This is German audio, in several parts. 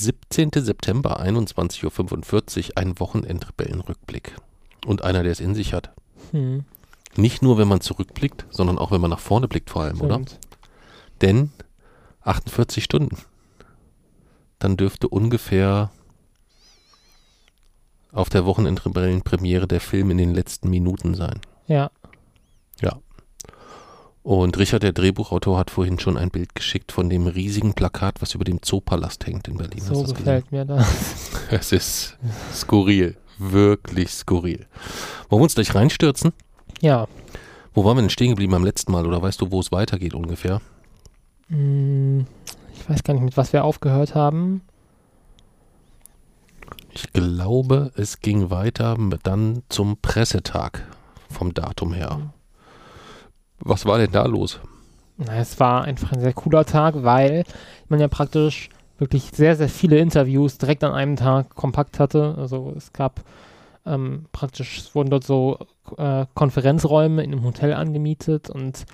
17. September, 21.45 Uhr, ein Wochenendrebellenrückblick. Und einer, der es in sich hat. Hm. Nicht nur, wenn man zurückblickt, sondern auch, wenn man nach vorne blickt vor allem, oder? Stimmt. Denn 48 Stunden. Dann dürfte ungefähr auf der Wochenendrebellenpremiere der Film in den letzten Minuten sein. Ja. Und Richard, der Drehbuchautor, hat vorhin schon ein Bild geschickt von dem riesigen Plakat, was über dem Zoopalast hängt in Berlin. So gefällt mir das. Es ist skurril. Wirklich skurril. Wollen wir uns gleich reinstürzen? Ja. Wo waren wir denn stehen geblieben am letzten Mal? Oder weißt du, wo es weitergeht ungefähr? Hm, Ich weiß gar nicht, mit was wir aufgehört haben. Ich glaube, es ging weiter dann zum Pressetag vom Datum her. Was war denn da los? Na, es war einfach ein sehr cooler Tag, weil man ja praktisch wirklich sehr, sehr viele Interviews direkt an einem Tag kompakt hatte. Also es gab ähm, praktisch, es wurden dort so äh, Konferenzräume in einem Hotel angemietet und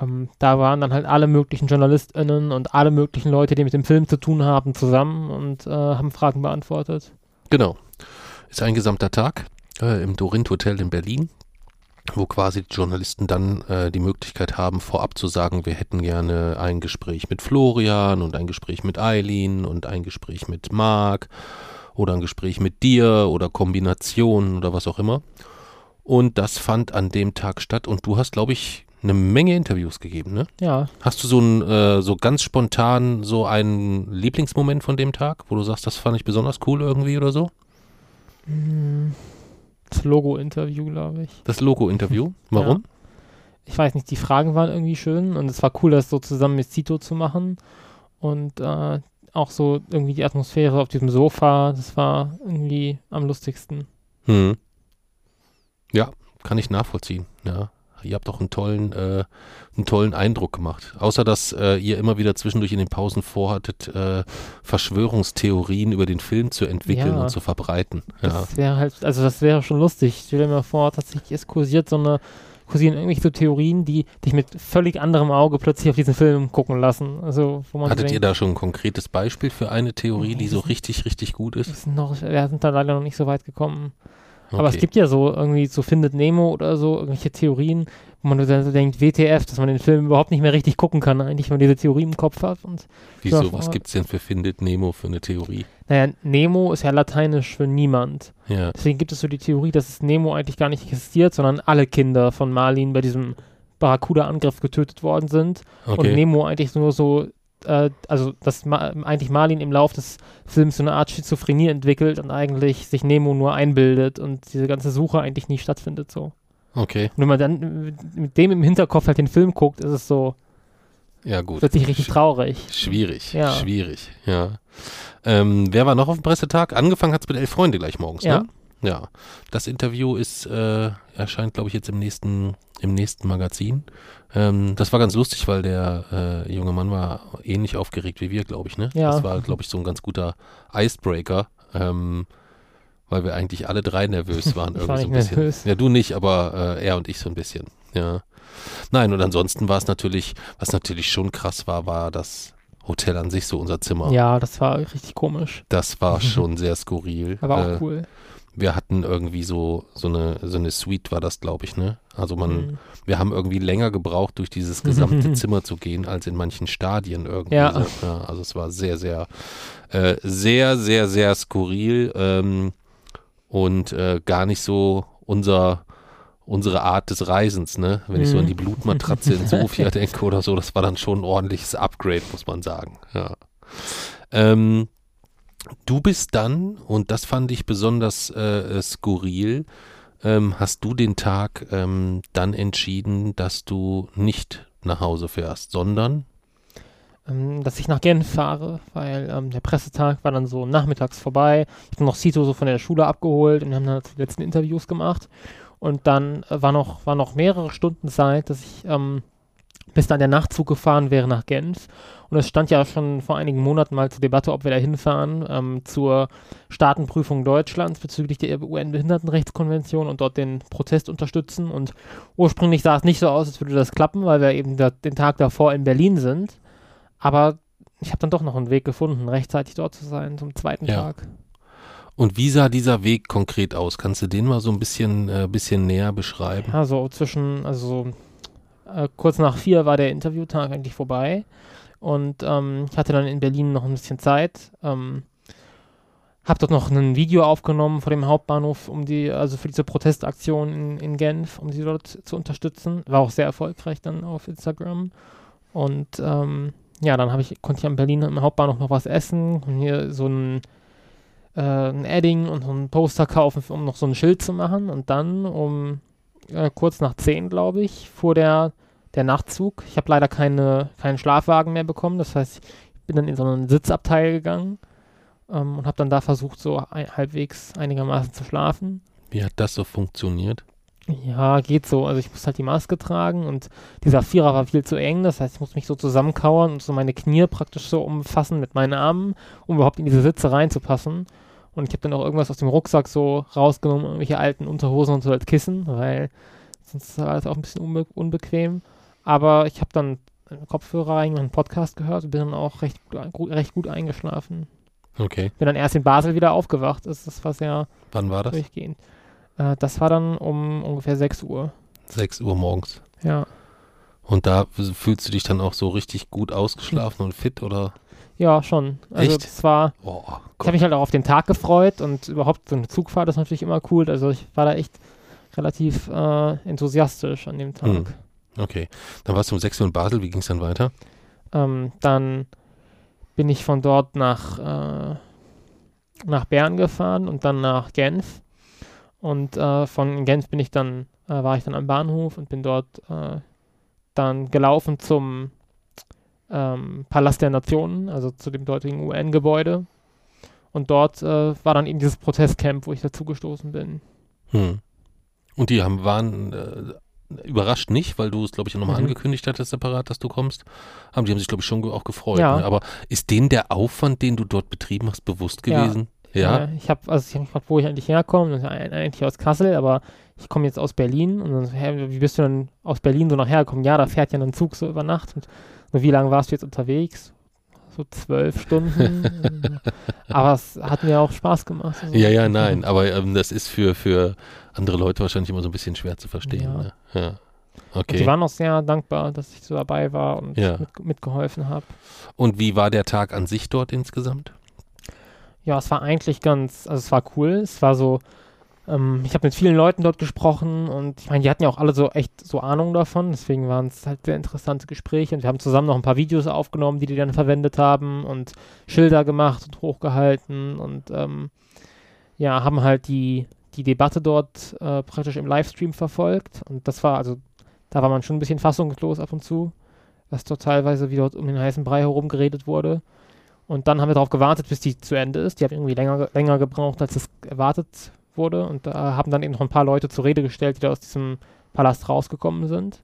ähm, da waren dann halt alle möglichen JournalistInnen und alle möglichen Leute, die mit dem Film zu tun haben, zusammen und äh, haben Fragen beantwortet. Genau. Ist ein gesamter Tag äh, im Dorint Hotel in Berlin, wo quasi die Journalisten dann äh, die Möglichkeit haben, vorab zu sagen, wir hätten gerne ein Gespräch mit Florian und ein Gespräch mit Eileen und ein Gespräch mit Marc oder ein Gespräch mit dir oder Kombinationen oder was auch immer. Und das fand an dem Tag statt und du hast, glaube ich, eine Menge Interviews gegeben, ne? Ja, Hast du so ein, äh, so ganz spontan so einen Lieblingsmoment von dem Tag, wo du sagst, das fand ich besonders cool irgendwie oder so? Das Logo-Interview, glaube ich. Das Logo-Interview. Warum? ich weiß nicht, die Fragen waren irgendwie schön und es war cool, das so zusammen mit Zito zu machen. Und äh, auch so irgendwie die Atmosphäre auf diesem Sofa, das war irgendwie am lustigsten. Hm. Ja, kann ich nachvollziehen. Ja. Ihr habt auch einen tollen, äh, einen tollen Eindruck gemacht. Außer dass äh, ihr immer wieder zwischendurch in den Pausen vorhattet, äh, Verschwörungstheorien über den Film zu entwickeln Ja. und zu verbreiten. Ja. Das wäre halt, also das wäre schon lustig. Stell dir mal vor, tatsächlich es kursiert so eine, kursieren irgendwelche so Theorien, die dich mit völlig anderem Auge plötzlich auf diesen Film gucken lassen. Also, wo man Hattet denkt, ihr da schon ein konkretes Beispiel für eine Theorie, die so richtig, richtig gut ist? noch, wir sind da leider noch nicht so weit gekommen. Aber es Okay. gibt ja so irgendwie so Findet Nemo oder so, irgendwelche Theorien, wo man dann so denkt, WTF, dass man den Film überhaupt nicht mehr richtig gucken kann, eigentlich, wenn man diese Theorie im Kopf hat. Und Wieso, Ja, was vor- gibt's denn für Findet Nemo für eine Theorie? naja, Nemo ist ja lateinisch für niemand. Ja. Deswegen gibt es so die Theorie, dass es Nemo eigentlich gar nicht existiert, sondern alle Kinder von Marlin bei diesem Barracuda-Angriff getötet worden sind. Und Okay. Nemo eigentlich nur so, äh, also dass Ma eigentlich Marlin im Lauf des Films so eine Art Schizophrenie entwickelt und eigentlich sich Nemo nur einbildet und diese ganze Suche eigentlich nie stattfindet so. Okay. Und wenn man dann mit- dem im Hinterkopf halt den Film guckt, ist es so Ja, gut. plötzlich richtig Sch- traurig. Schwierig, Ja. schwierig, ja. Ähm, wer war noch auf dem Pressetag? Angefangen hat's mit elf Freunde gleich morgens, Ja. ne? Ja. Das Interview ist, äh, erscheint, glaube ich, jetzt im nächsten, im nächsten Magazin. Ähm, das war ganz lustig, weil der äh, junge Mann war ähnlich aufgeregt wie wir, glaube ich, ne? Ja. Das war, glaube ich, so ein ganz guter Icebreaker, ähm, weil wir eigentlich alle drei nervös waren. Irgendwie war so ein bisschen. nervös. Ja, du nicht, aber äh, er und ich so ein bisschen, ja. Nein, und ansonsten war es natürlich, was natürlich schon krass war, war das Hotel an sich, so unser Zimmer. Ja, das war richtig komisch. Das war schon sehr skurril. Aber auch Äh, cool. Wir hatten irgendwie so, so eine, so eine Suite war das, glaube ich, ne? Also man, Mhm. wir haben irgendwie länger gebraucht, durch dieses gesamte Zimmer zu gehen, als in manchen Stadien irgendwie. Ja. So. ja also es war sehr, sehr, äh, sehr, sehr, sehr skurril ähm, und äh, gar nicht so unser unsere Art des Reisens, ne? Wenn ich so Mhm. an die Blutmatratze in Sofia denke oder so, das war dann schon ein ordentliches Upgrade, muss man sagen. Ja. Ähm, du bist dann, und das fand ich besonders äh, skurril, ähm, hast du den Tag ähm, dann entschieden, dass du nicht nach Hause fährst, sondern ähm, dass ich nach Genf fahre, weil ähm, der Pressetag war dann so nachmittags vorbei. Ich habe noch Cito so von der Schule abgeholt und wir haben dann die letzten Interviews gemacht. Und dann äh, war, noch, war noch mehrere Stunden Zeit, dass ich ähm, bis dann der Nachtzug gefahren wäre nach Genf. Und es stand ja schon vor einigen Monaten mal zur Debatte, ob wir da hinfahren, ähm, zur Staatenprüfung Deutschlands bezüglich der UN-Behindertenrechtskonvention und dort den Protest unterstützen. Und ursprünglich sah es nicht so aus, als würde das klappen, weil wir eben da, den Tag davor in Berlin sind. Aber ich habe dann doch noch einen Weg gefunden, rechtzeitig dort zu sein zum zweiten Ja. Tag. Und wie sah dieser Weg konkret aus? Kannst du den mal so ein bisschen, äh, bisschen näher beschreiben? Ja, so zwischen, also äh, kurz nach vier war der Interviewtag eigentlich vorbei und ähm, ich hatte dann in Berlin noch ein bisschen Zeit. Ähm, hab dort noch ein Video aufgenommen vor dem Hauptbahnhof, um die, also für diese Protestaktion in, in Genf, um sie dort zu unterstützen. War auch sehr erfolgreich dann auf Instagram. Und ähm, ja, dann habe ich, konnte ich am Berlin im Hauptbahnhof noch was essen und hier so ein, äh, ein Edding und so ein Poster kaufen, um noch so ein Schild zu machen. Und dann um äh, kurz nach 10, glaube ich, fuhr der, der Nachtzug. Ich habe leider keine, keinen Schlafwagen mehr bekommen. Das heißt, ich bin dann in so einen Sitzabteil gegangen ähm, und habe dann da versucht, so ein, halbwegs einigermaßen zu schlafen. Wie hat das so funktioniert? Ja, geht so. Also ich muss halt die Maske tragen und dieser Vierer war viel zu eng. Das heißt, ich muss mich so zusammenkauern und so meine Knie praktisch so umfassen mit meinen Armen, um überhaupt in diese Sitze reinzupassen. Und ich habe dann auch irgendwas aus dem Rucksack so rausgenommen, irgendwelche alten Unterhosen und so als Kissen, weil sonst war das auch ein bisschen unbe unbequem. Aber ich habe dann Kopfhörer rein, einen Podcast gehört und bin dann auch recht gut, recht gut eingeschlafen. Okay. Bin dann erst in Basel wieder aufgewacht. Das, das war sehr Wann war das? durchgehend. Äh, das war dann um ungefähr 6 Uhr. 6 Uhr morgens. Ja. Und da fühlst du dich dann auch so richtig gut ausgeschlafen und fit oder? Ja, schon. Also Echt? das war, Oh, ich habe mich halt auch auf den Tag gefreut und überhaupt so eine Zugfahrt ist natürlich immer cool. Also ich war da echt relativ äh, enthusiastisch an dem Tag. Hm. Okay. Dann warst du um 6 Uhr in Basel. Wie ging es dann weiter? Ähm, dann bin ich von dort nach, äh, nach Bern gefahren und dann nach Genf. Und äh, von Genf bin ich dann, äh, war ich dann am Bahnhof und bin dort äh, dann gelaufen zum ähm, Palast der Nationen, also zu dem dortigen UN-Gebäude. Und dort äh, war dann eben dieses Protestcamp, wo ich dazugestoßen bin. Hm. Und die haben, waren äh, überrascht nicht, weil du es, glaube ich, nochmal Mhm. angekündigt hattest, separat, dass du kommst. Haben, die haben sich, glaube ich, schon auch gefreut. Ja. Ne? Aber ist denen der Aufwand, den du dort betrieben hast, bewusst Ja. gewesen? Ja. Äh, ich habe also ich hab mich gefragt, wo ich eigentlich herkomme. Eigentlich aus Kassel, aber ich komme jetzt aus Berlin. Und dann so, hä, wie bist du denn aus Berlin so nachher gekommen? Ja, da fährt ja ein Zug so über Nacht. Und wie lange warst du jetzt unterwegs? So zwölf Stunden. aber es hat mir auch Spaß gemacht. Also, Ja, ja, nein, aber ähm, das ist für, für andere Leute wahrscheinlich immer so ein bisschen schwer zu verstehen. Ja. Ne? ja. Und die Okay. waren auch sehr dankbar, dass ich so dabei war und Ja. mit, mitgeholfen habe. Und wie war der Tag an sich dort insgesamt? Ja, es war eigentlich ganz, also es war cool. Es war so, ähm, ich habe mit vielen Leuten dort gesprochen und ich meine, die hatten ja auch alle so echt so Ahnung davon. Deswegen waren es halt sehr interessante Gespräche und wir haben zusammen noch ein paar Videos aufgenommen, die die dann verwendet haben und Schilder gemacht und hochgehalten und ähm, ja, haben halt die, die Debatte dort äh, praktisch im Livestream verfolgt und das war also, da war man schon ein bisschen fassungslos ab und zu, was dort teilweise wie dort um den heißen Brei herum geredet wurde. Und dann haben wir darauf gewartet, bis die zu Ende ist. Die hat irgendwie länger, länger gebraucht, als es erwartet wurde. Und da haben dann eben noch ein paar Leute zur Rede gestellt, die da aus diesem Palast rausgekommen sind.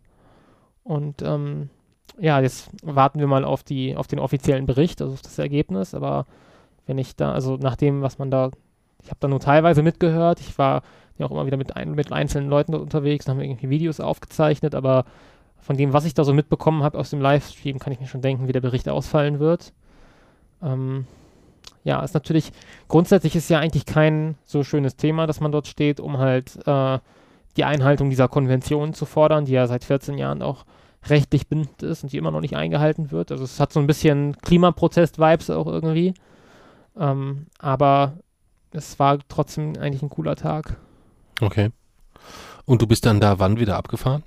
Und ähm, ja, jetzt warten wir mal auf, die, auf den offiziellen Bericht, also auf das Ergebnis. Aber wenn ich da, also nach dem, was man da, ich habe da nur teilweise mitgehört. Ich war ja auch immer wieder mit, ein, mit einzelnen Leuten dort unterwegs haben irgendwie Videos aufgezeichnet. Aber von dem, was ich da so mitbekommen habe aus dem Livestream, kann ich mir schon denken, wie der Bericht ausfallen wird. Ähm, ja, ist natürlich, grundsätzlich ist ja eigentlich kein so schönes Thema, dass man dort steht, um halt äh, die Einhaltung dieser Konvention zu fordern, die ja seit 14 Jahren auch rechtlich bindend ist und die immer noch nicht eingehalten wird. Also es hat so ein bisschen Klimaprotest-Vibes auch irgendwie. Ähm, aber es war trotzdem eigentlich ein cooler Tag. Okay. Und du bist dann da wann wieder abgefahren?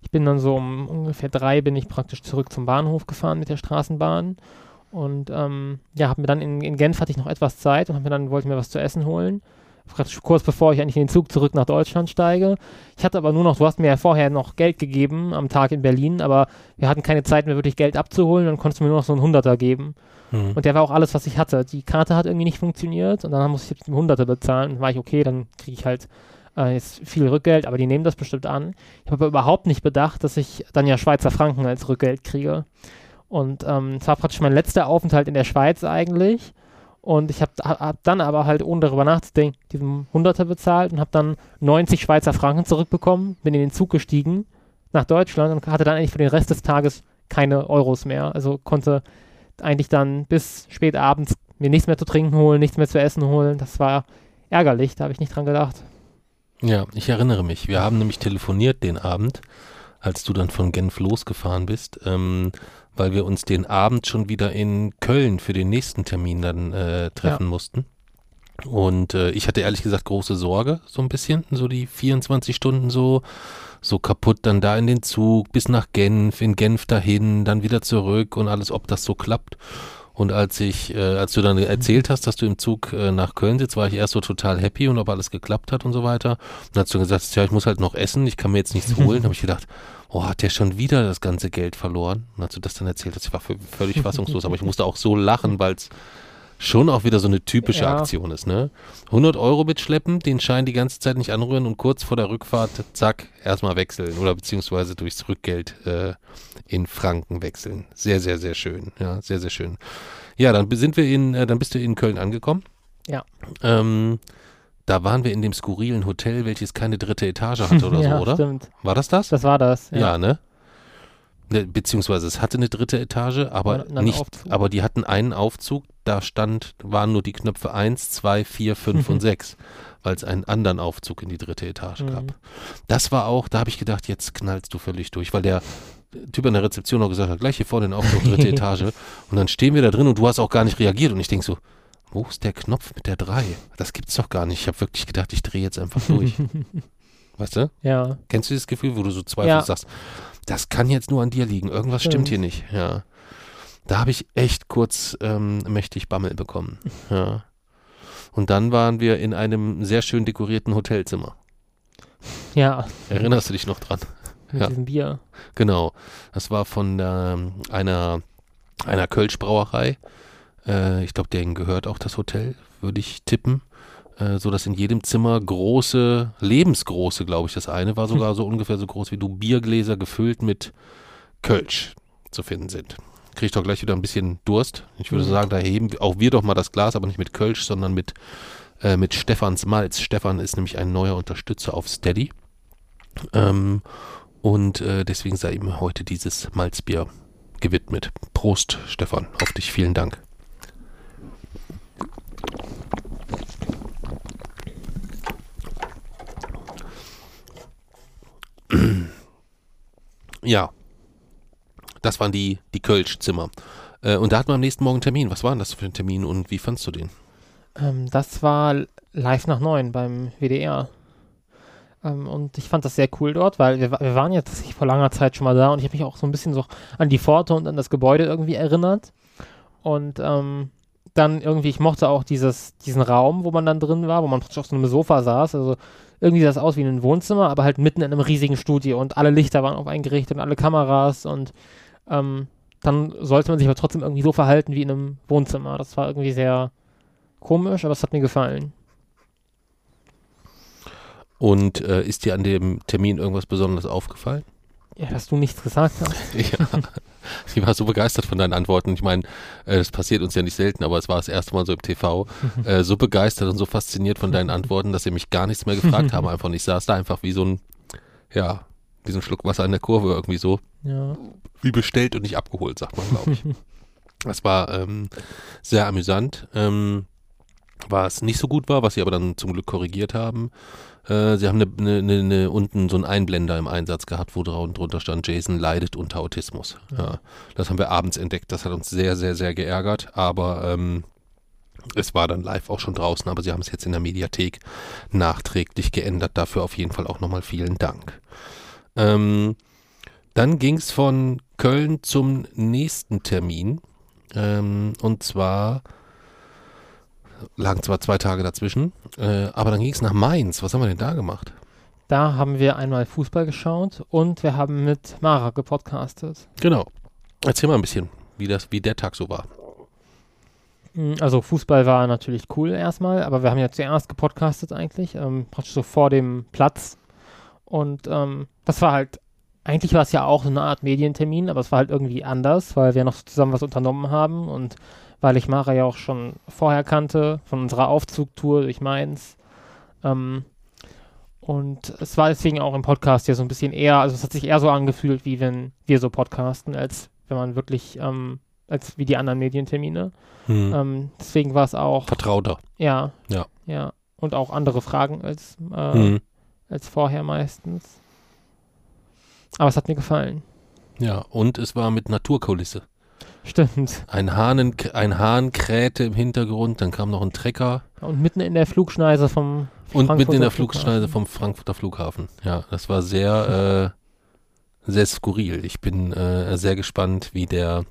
Ich bin dann so um ungefähr drei bin ich praktisch zurück zum Bahnhof gefahren mit der Straßenbahn. Und ähm, ja, hab mir dann in, in Genf hatte ich noch etwas Zeit und hab mir dann wollte mir was zu essen holen. Kurz bevor ich eigentlich in den Zug zurück nach Deutschland steige. Ich hatte aber nur noch, du hast mir ja vorher noch Geld gegeben am Tag in Berlin, aber wir hatten keine Zeit mehr wirklich Geld abzuholen, dann konntest du mir nur noch so einen Hunderter geben. Hm. Und der war auch alles, was ich hatte. Die Karte hat irgendwie nicht funktioniert und dann musste ich jetzt einen Hunderter bezahlen. Dann war ich, okay, dann kriege ich halt äh, jetzt viel Rückgeld, aber die nehmen das bestimmt an. Ich habe aber überhaupt nicht bedacht, dass ich dann ja Schweizer Franken als Rückgeld kriege. Und ähm, es war praktisch mein letzter Aufenthalt in der Schweiz eigentlich. Und ich habe hab dann aber halt, ohne darüber nachzudenken, diesen Hunderter bezahlt und habe dann 90 Schweizer Franken zurückbekommen, bin in den Zug gestiegen nach Deutschland und hatte dann eigentlich für den Rest des Tages keine Euros mehr. Also konnte eigentlich dann bis spät abends mir nichts mehr zu trinken holen, nichts mehr zu essen holen. Das war ärgerlich, da habe ich nicht dran gedacht. Ja, ich erinnere mich. Wir haben nämlich telefoniert den Abend, als du dann von Genf losgefahren bist, ähm, weil wir uns den Abend schon wieder in Köln für den nächsten Termin dann äh, treffen ja. mussten. Und äh, ich hatte ehrlich gesagt große Sorge, so ein bisschen, so die 24 Stunden so, so kaputt dann da in den Zug, bis nach Genf, in Genf dahin, dann wieder zurück und alles, ob das so klappt. Und als ich, äh, als du dann erzählt hast, dass du im Zug äh, nach Köln sitzt, war ich erst so total happy und ob alles geklappt hat und so weiter. Und hast du gesagt, ja, ich muss halt noch essen, ich kann mir jetzt nichts holen. habe ich gedacht, oh, hat der schon wieder das ganze Geld verloren? Und als du das dann erzählt hast, ich war völlig fassungslos, aber ich musste auch so lachen, weil es schon auch wieder so eine typische ja. Aktion ist, ne? 100 Euro mitschleppen, den Schein die ganze Zeit nicht anrühren und kurz vor der Rückfahrt, zack, erstmal wechseln oder beziehungsweise durchs Rückgeld äh, in Franken wechseln. Sehr, sehr, sehr schön. Ja, sehr, sehr schön. Ja, dann sind wir in, äh, dann bist du in Köln angekommen. Ja. Ähm, da waren wir in dem skurrilen Hotel, welches keine dritte Etage hatte oder ja, so, oder? Stimmt. War das das? Das war das. Ja, ja ne? Ne, beziehungsweise es hatte eine dritte Etage, aber nicht, Aufzug. aber die hatten einen Aufzug, da stand, waren nur die Knöpfe 1, 2, 4, 5 und 6, weil es einen anderen Aufzug in die dritte Etage mhm. gab. Das war auch, da habe ich gedacht, jetzt knallst du völlig durch, weil der Typ an der Rezeption auch gesagt hat, gleich hier vorne den Aufzug, dritte Etage. Und dann stehen wir da drin und du hast auch gar nicht reagiert und ich denke so, wo ist der Knopf mit der 3? Das gibt's doch gar nicht. Ich habe wirklich gedacht, ich drehe jetzt einfach durch. weißt du? Ja. Kennst du dieses Gefühl, wo du so zweifelst ja. sagst, das kann jetzt nur an dir liegen. Irgendwas stimmt, hier nicht. Ja. Da habe ich echt kurz ähm, mächtig Bammel bekommen. Ja. Und dann waren wir in einem sehr schön dekorierten Hotelzimmer. Ja. Erinnerst du dich noch dran? Mit ja. diesem Bier. Genau. Das war von ähm, einer, einer Kölschbrauerei. Äh, ich glaube, denen gehört auch das Hotel, würde ich tippen. Äh, so dass in jedem Zimmer große, lebensgroße, glaube ich, das eine war sogar so ungefähr so groß wie du, Biergläser gefüllt mit Kölsch zu finden sind. Kriegt doch gleich wieder ein bisschen Durst. Ich würde mhm. sagen, da heben auch wir doch mal das Glas, aber nicht mit Kölsch, sondern mit, äh, mit Stefans Malz. Stefan ist nämlich ein neuer Unterstützer auf Steady. Ähm, und äh, deswegen sei ihm heute dieses Malzbier gewidmet. Prost, Stefan, auf dich, vielen Dank. ja, das waren die, die Kölsch-Zimmer. Äh, und da hatten wir am nächsten Morgen Termin. Was war denn das für ein Termin und wie fandst du den? Ähm, das war live nach neun beim WDR. Ähm, und ich fand das sehr cool dort, weil wir, wir waren jetzt vor langer Zeit schon mal da und ich habe mich auch so ein bisschen so an die Pforte und an das Gebäude irgendwie erinnert. Und ähm, dann irgendwie, ich mochte auch dieses, diesen Raum, wo man dann drin war, wo man auf so einem Sofa saß. Also irgendwie sah es aus wie ein Wohnzimmer, aber halt mitten in einem riesigen Studio und alle Lichter waren auf eingerichtet und alle Kameras und ähm, dann sollte man sich aber trotzdem irgendwie so verhalten wie in einem Wohnzimmer. Das war irgendwie sehr komisch, aber es hat mir gefallen. Und äh, ist dir an dem Termin irgendwas Besonderes aufgefallen? Ja, dass du nichts gesagt hast. ja, ich war so begeistert von deinen Antworten. Ich meine, äh, das passiert uns ja nicht selten, aber es war das erste Mal so im TV. Äh, so begeistert und so fasziniert von deinen Antworten, dass sie mich gar nichts mehr gefragt haben. Einfach ich saß da einfach wie so ein, ja, wie so ein Schluck Wasser in der Kurve irgendwie so. Ja. Wie bestellt und nicht abgeholt, sagt man, glaube ich. das war ähm, sehr amüsant. Ähm, was nicht so gut war, was sie aber dann zum Glück korrigiert haben. Äh, sie haben eine, eine, eine, unten so einen Einblender im Einsatz gehabt, wo drunter stand, Jason leidet unter Autismus. Ja. das haben wir abends entdeckt. Das hat uns sehr, sehr, sehr geärgert. Aber ähm, es war dann live auch schon draußen, aber sie haben es jetzt in der Mediathek nachträglich geändert. Dafür auf jeden Fall auch nochmal vielen Dank. Ähm, dann ging es von Köln zum nächsten Termin. Ähm, und zwar lagen zwar zwei Tage dazwischen, äh, aber dann ging es nach Mainz. Was haben wir denn da gemacht? Da haben wir einmal Fußball geschaut und wir haben mit Mara gepodcastet. Genau. Erzähl mal ein bisschen, wie, das, wie der Tag so war. Hm, also Fußball war natürlich cool erstmal, aber wir haben ja zuerst gepodcastet eigentlich, ähm, praktisch so vor dem Platz. Und ähm, das war halt, eigentlich war es ja auch so eine Art Medientermin, aber es war halt irgendwie anders, weil wir noch zusammen was unternommen haben und weil ich Mara ja auch schon vorher kannte, von unserer Aufzugtour durch Mainz. Ähm, und es war deswegen auch im Podcast ja so ein bisschen eher, also es hat sich eher so angefühlt, wie wenn wir so podcasten, als wenn man wirklich, ähm, als wie die anderen Medientermine. Hm. Ähm, deswegen war es auch, Vertrauter. ja, Ja. ja. Und auch andere Fragen als, äh, Hm. als vorher meistens. Aber es hat mir gefallen. Ja, und es war mit Naturkulisse. Stimmt. Ein, Hahnen, ein Hahn krähte im Hintergrund, dann kam noch ein Trecker Und mitten in der Flugschneise vom und mitten in der Frankfurter Flugschneise Flughafen. vom Frankfurter Flughafen. Ja, das war sehr, äh, sehr skurril. Ich bin äh, sehr gespannt, wie der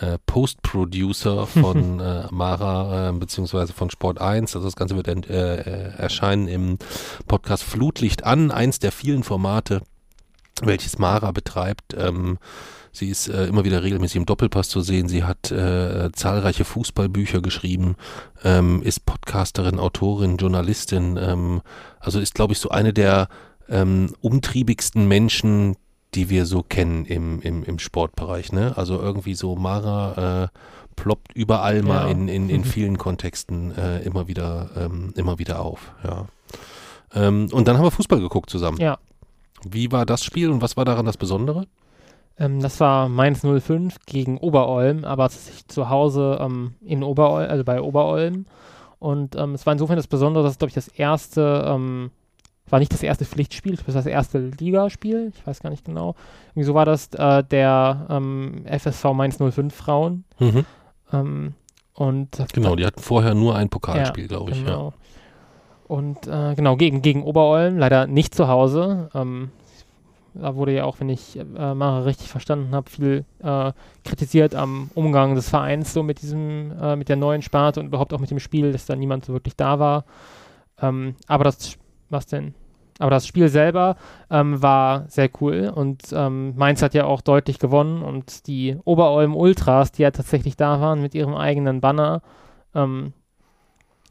äh, Post-Producer von äh, Mara äh, beziehungsweise von Sport 1, also das Ganze wird ent- äh, äh, erscheinen im Podcast Flutlicht an, eins der vielen Formate, welches Mara betreibt. Ähm, sie ist äh, immer wieder regelmäßig im Doppelpass zu sehen. Sie hat äh, zahlreiche Fußballbücher geschrieben, ähm, ist Podcasterin, Autorin, Journalistin. Ähm, also ist, glaube ich, so eine der ähm, umtriebigsten Menschen, die wir so kennen im, im, im Sportbereich. Ne? Also irgendwie so Mara äh, ploppt überall mal Ja. in, in, in vielen Kontexten äh, immer wieder ähm, immer wieder auf. Ja. Ähm, und dann haben wir Fußball geguckt zusammen. Ja. Wie war das Spiel und was war daran das Besondere? Ähm, das war Mainz 05 gegen Oberolm, aber zu Hause ähm, in Oberolm, also bei Oberolm. Und ähm, es war insofern das Besondere, dass es, glaube ich, das erste, ähm, war nicht das erste Pflichtspiel, es war das erste Ligaspiel, ich weiß gar nicht genau. Irgendwie so war das äh, der ähm, FSV Mainz 05 Frauen. Ähm, und Genau, die hatten vorher nur ein Pokalspiel, glaube ich. Ja. Genau. Und äh, genau, gegen, gegen Oberolm, leider nicht zu Hause. Ähm, da wurde ja auch, wenn ich äh, Mara richtig verstanden habe, viel äh, kritisiert am Umgang des Vereins so mit diesem, äh, mit der neuen Sparte und überhaupt auch mit dem Spiel, dass da niemand so wirklich da war. Ähm, aber das, was denn? Aber das Spiel selber ähm, war sehr cool und ähm, Mainz hat ja auch deutlich gewonnen und die Oberolm Ultras, die ja tatsächlich da waren mit ihrem eigenen Banner, ähm,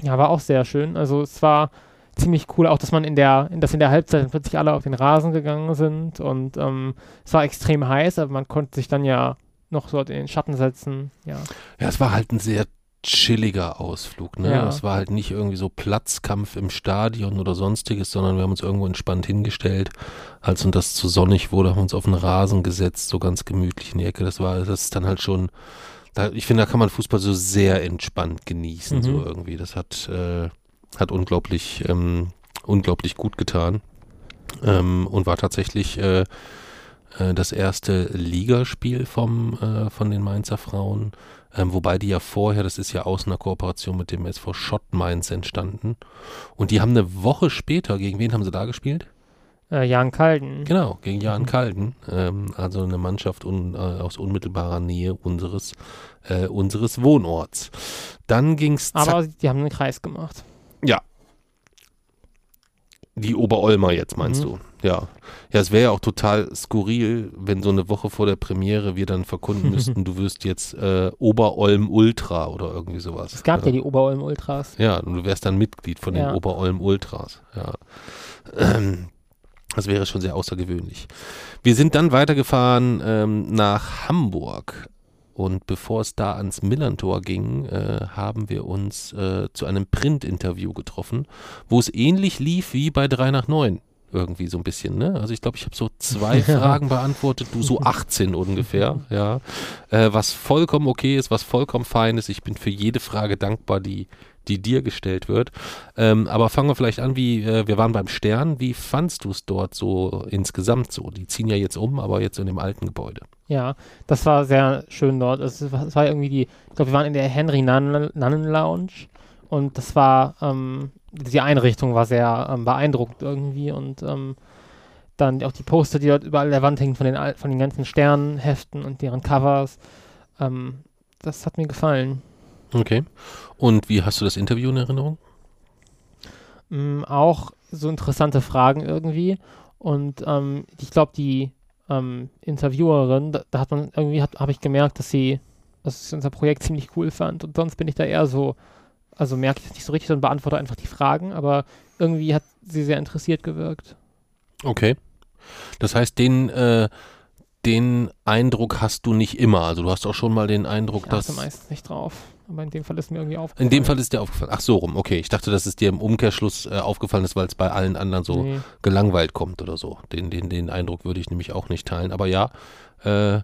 ja, war auch sehr schön. Also es war ziemlich cool, auch dass man in der, in, dass in der Halbzeit plötzlich alle auf den Rasen gegangen sind und ähm, es war extrem heiß, aber man konnte sich dann ja noch so in den Schatten setzen. Ja, Ja, es war halt ein sehr chilliger Ausflug, ne? Ja. Es war halt nicht irgendwie so Platzkampf im Stadion oder sonstiges, sondern wir haben uns irgendwo entspannt hingestellt. Als uns das zu sonnig wurde, haben wir uns auf den Rasen gesetzt, so ganz gemütlich in die Ecke. Das war, das ist dann halt schon, da, ich finde, da kann man Fußball so sehr entspannt genießen, Mhm. so irgendwie. Das hat, äh, hat unglaublich, ähm, unglaublich gut getan. Ähm, und war tatsächlich äh, äh, das erste Ligaspiel vom, äh, von den Mainzer Frauen. Ähm, wobei die ja vorher, das ist ja aus einer Kooperation mit dem SV Schott Mainz entstanden. Und die haben eine Woche später, gegen wen haben sie da gespielt? äh, Jan Kalden. Genau, gegen Jan Mhm. Kalden. Ähm, also eine Mannschaft un, äh, aus unmittelbarer Nähe unseres, äh, unseres Wohnorts. Dann ging's Aber die haben einen Kreis gemacht. Die Oberolmer jetzt, meinst Mhm. du? Ja. Ja, es wäre ja auch total skurril, wenn so eine Woche vor der Premiere wir dann verkunden müssten, du wirst jetzt äh, Oberolm Ultra oder irgendwie sowas. Es gab ja. ja die Oberolm Ultras. Ja, und du wärst dann Mitglied von den Ja. Oberolm Ultras. Ja. Ähm, Das wäre schon sehr außergewöhnlich. Wir sind dann weitergefahren ähm, nach Hamburg. Und bevor es da ans Millantor ging, äh, haben wir uns äh, zu einem Print-Interview getroffen, wo es ähnlich lief wie bei 3 nach 9. Irgendwie so ein bisschen, ne? Also ich glaube, ich habe so zwei. Fragen beantwortet, du so 18 ungefähr, ja. Äh, was vollkommen okay ist, was vollkommen fein ist. Ich bin für jede Frage dankbar, die, die dir gestellt wird. Ähm, aber fangen wir vielleicht an, wie, äh, wir waren beim Stern. Wie fandst du es dort so insgesamt so? Die ziehen ja jetzt um, aber jetzt in dem alten Gebäude. Ja, das war sehr schön dort. Es war, es war irgendwie die, ich glaube, wir waren in der Henry Nannen, Nannen Lounge und das war, ähm, die Einrichtung war sehr ähm, beeindruckend irgendwie und ähm, dann auch die Poster, die dort überall an der Wand hängen von den, von den ganzen Sternenheften und deren Covers. Ähm, das hat mir gefallen. Okay. Und wie hast du das Interview in Erinnerung? Mm, auch so interessante Fragen irgendwie. Und ähm, ich glaube, die ähm, Interviewerin, da, da hat man irgendwie, habe ich gemerkt, dass sie, dass sie unser Projekt ziemlich cool fand. Und sonst bin ich da eher so, also merke ich das nicht so richtig und beantworte einfach die Fragen, aber irgendwie hat sie sehr interessiert gewirkt. Okay. Das heißt, den, äh, den Eindruck hast du nicht immer. Also du hast auch schon mal den Eindruck, Ich dass. meistens nicht drauf. Aber in dem Fall ist mir irgendwie aufgefallen. In dem Fall ist dir aufgefallen. Ach so rum, okay. Ich dachte, dass es dir im Umkehrschluss äh, aufgefallen ist, weil es bei allen anderen so Nee. gelangweilt kommt oder so. Den, den, den Eindruck würde ich nämlich auch nicht teilen. Aber ja, äh, äh,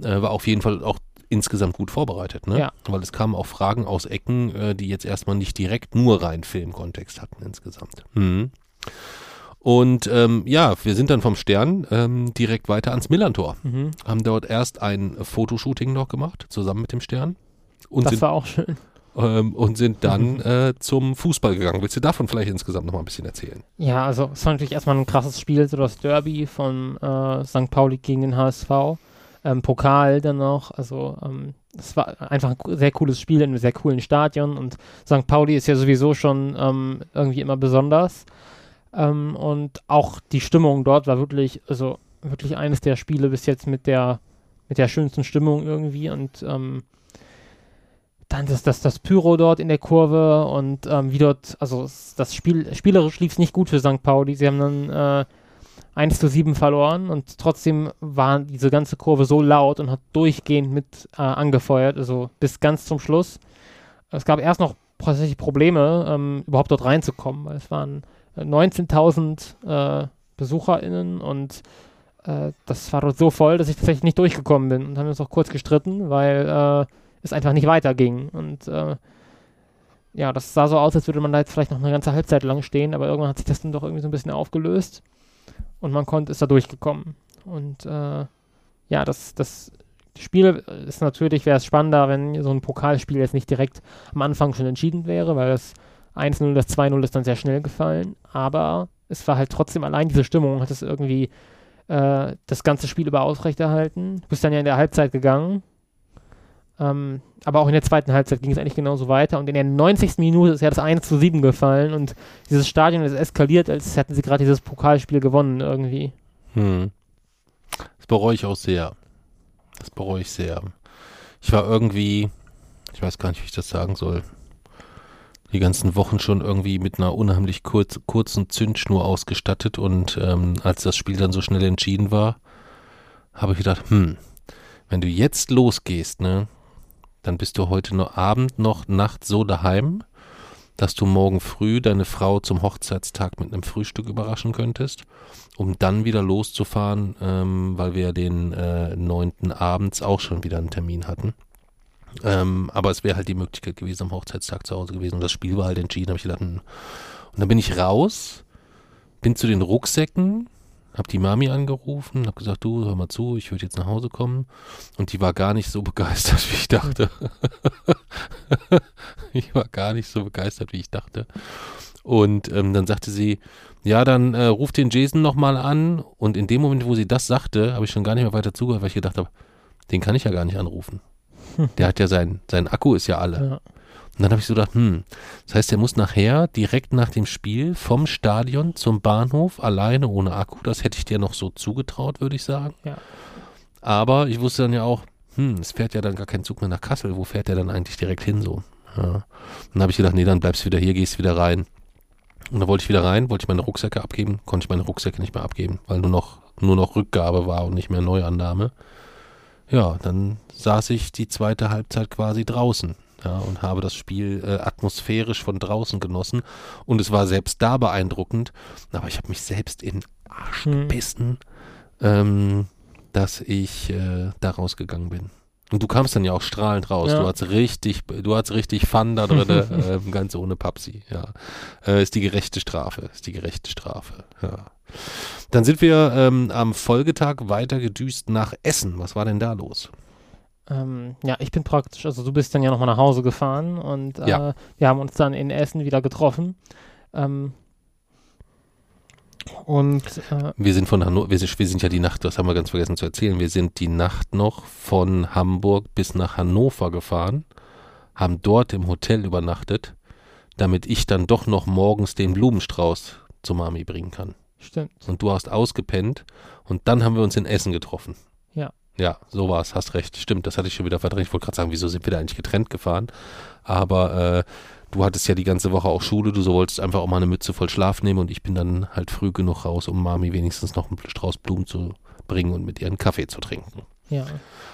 war auf jeden Fall auch insgesamt gut vorbereitet, ne? Ja. Weil es kamen auch Fragen aus Ecken, äh, die jetzt erstmal nicht direkt nur rein Filmkontext hatten insgesamt. Mhm. Und ähm, ja, wir sind dann vom Stern ähm, direkt weiter ans Millantor. Mhm. Haben dort erst ein Fotoshooting noch gemacht, zusammen mit dem Stern. Und Das sind, war auch schön. ähm, und sind dann äh, zum Fußball gegangen. Willst du davon vielleicht insgesamt noch mal ein bisschen erzählen? Ja, also es war natürlich erstmal ein krasses Spiel, so das Derby von äh, St. Pauli gegen den HSV. Ähm, Pokal dann noch, also ähm, es war einfach ein sehr cooles Spiel in einem sehr coolen Stadion und St. Pauli ist ja sowieso schon ähm, irgendwie immer besonders. Ähm, und auch die Stimmung dort war wirklich, also wirklich eines der Spiele bis jetzt mit der, mit der schönsten Stimmung irgendwie und ähm, dann das, das, das Pyro dort in der Kurve und ähm, wie dort, also das Spiel, spielerisch lief es nicht gut für St. Pauli. Sie haben dann äh, 1 zu 7 verloren und trotzdem war diese ganze Kurve so laut und hat durchgehend mit äh, angefeuert, also bis ganz zum Schluss. Es gab erst noch tatsächlich Probleme, ähm, überhaupt dort reinzukommen, weil es waren äh, 19.000 äh, BesucherInnen und äh, das war dort so voll, dass ich tatsächlich nicht durchgekommen bin und haben uns auch kurz gestritten, weil äh, es einfach nicht weiterging. Und äh, ja, das sah so aus, als würde man da jetzt vielleicht noch eine ganze Halbzeit lang stehen, aber irgendwann hat sich das dann doch irgendwie so ein bisschen aufgelöst und man konnte, ist da durchgekommen. Und äh, ja, das, das Spiel ist natürlich, wäre es spannender, wenn so ein Pokalspiel jetzt nicht direkt am Anfang schon entschieden wäre, weil das 1-0, das 2-0 ist dann sehr schnell gefallen, aber es war halt trotzdem allein diese Stimmung, hat es irgendwie äh, das ganze Spiel über aufrechterhalten. Du bist dann ja in der Halbzeit gegangen ähm, aber auch in der zweiten Halbzeit ging es eigentlich genauso weiter. Und in der 90. Minute ist ja das 1 zu 7 gefallen. Und dieses Stadion ist eskaliert, als hätten sie gerade dieses Pokalspiel gewonnen irgendwie. Hm. Das bereue ich auch sehr. Das bereue ich sehr. Ich war irgendwie, ich weiß gar nicht, wie ich das sagen soll, die ganzen Wochen schon irgendwie mit einer unheimlich kurz, kurzen Zündschnur ausgestattet und ähm, als das Spiel dann so schnell entschieden war, habe ich gedacht, hm, wenn du jetzt losgehst, ne, dann bist du heute noch Abend, noch Nacht so daheim, dass du morgen früh deine Frau zum Hochzeitstag mit einem Frühstück überraschen könntest, um dann wieder loszufahren, ähm, weil wir den äh, 9. abends auch schon wieder einen Termin hatten. Ähm, aber es wäre halt die Möglichkeit gewesen, am Hochzeitstag zu Hause gewesen. Und das Spiel war halt entschieden, habe ich gedacht. hm. Und dann bin ich raus, bin zu den Rucksäcken, habe die Mami angerufen, habe gesagt, du, hör mal zu, ich würde jetzt nach Hause kommen. Und die war gar nicht so begeistert, wie ich dachte. ich war gar nicht so begeistert, wie ich dachte. Und ähm, dann sagte sie, ja, dann äh, ruf den Jason nochmal an. Und in dem Moment, wo sie das sagte, habe ich schon gar nicht mehr weiter zugehört, weil ich gedacht habe, den kann ich ja gar nicht anrufen. Der hat ja sein, sein Akku ist ja alle. Ja. Und dann habe ich so gedacht, hm, das heißt, er muss nachher direkt nach dem Spiel vom Stadion zum Bahnhof alleine ohne Akku. Das hätte ich dir noch so zugetraut, würde ich sagen. Ja. Aber ich wusste dann ja auch, hm, es fährt ja dann gar kein Zug mehr nach Kassel. Wo fährt er dann eigentlich direkt hin so? Ja. Dann habe ich gedacht, nee, dann bleibst du wieder hier, gehst wieder rein. Und dann wollte ich wieder rein, wollte ich meine Rucksäcke abgeben, konnte ich meine Rucksäcke nicht mehr abgeben, weil nur noch, nur noch Rückgabe war und nicht mehr Neuannahme. Ja, dann saß ich die zweite Halbzeit quasi draußen ja, und habe das Spiel äh, atmosphärisch von draußen genossen. Und es war selbst da beeindruckend, aber ich habe mich selbst in Arsch Hm. gebissen, ähm, dass ich äh, da rausgegangen bin. Und du kamst dann ja auch strahlend raus. Ja. Du hattest richtig, du hattest richtig Fun da drin, ähm, ganz ohne Papsi. Ja, äh, ist die gerechte Strafe, ist die gerechte Strafe. Ja. Dann sind wir ähm, am Folgetag weiter gedüst nach Essen. Was war denn da los? Ähm, ja, ich bin praktisch, also du bist dann ja nochmal nach Hause gefahren und äh, Ja. wir haben uns dann in Essen wieder getroffen. Ähm, und äh, Wir sind von Hannover, wir sind, wir sind ja die Nacht, das haben wir ganz vergessen zu erzählen, wir sind die Nacht noch von Hamburg bis nach Hannover gefahren, haben dort im Hotel übernachtet, damit ich dann doch noch morgens den Blumenstrauß zu Mami bringen kann. stimmt. Und du hast ausgepennt und dann haben wir uns in Essen getroffen. Ja. Ja, so war es, hast recht. Stimmt, das hatte ich schon wieder verdrängt. Ich wollte gerade sagen, wieso sind wir da eigentlich getrennt gefahren? Aber äh, du hattest ja die ganze Woche auch Schule, du so wolltest einfach auch mal eine Mütze voll Schlaf nehmen und ich bin dann halt früh genug raus, um Mami wenigstens noch einen Strauß Blumen zu bringen und mit ihr einen Kaffee zu trinken. Ja.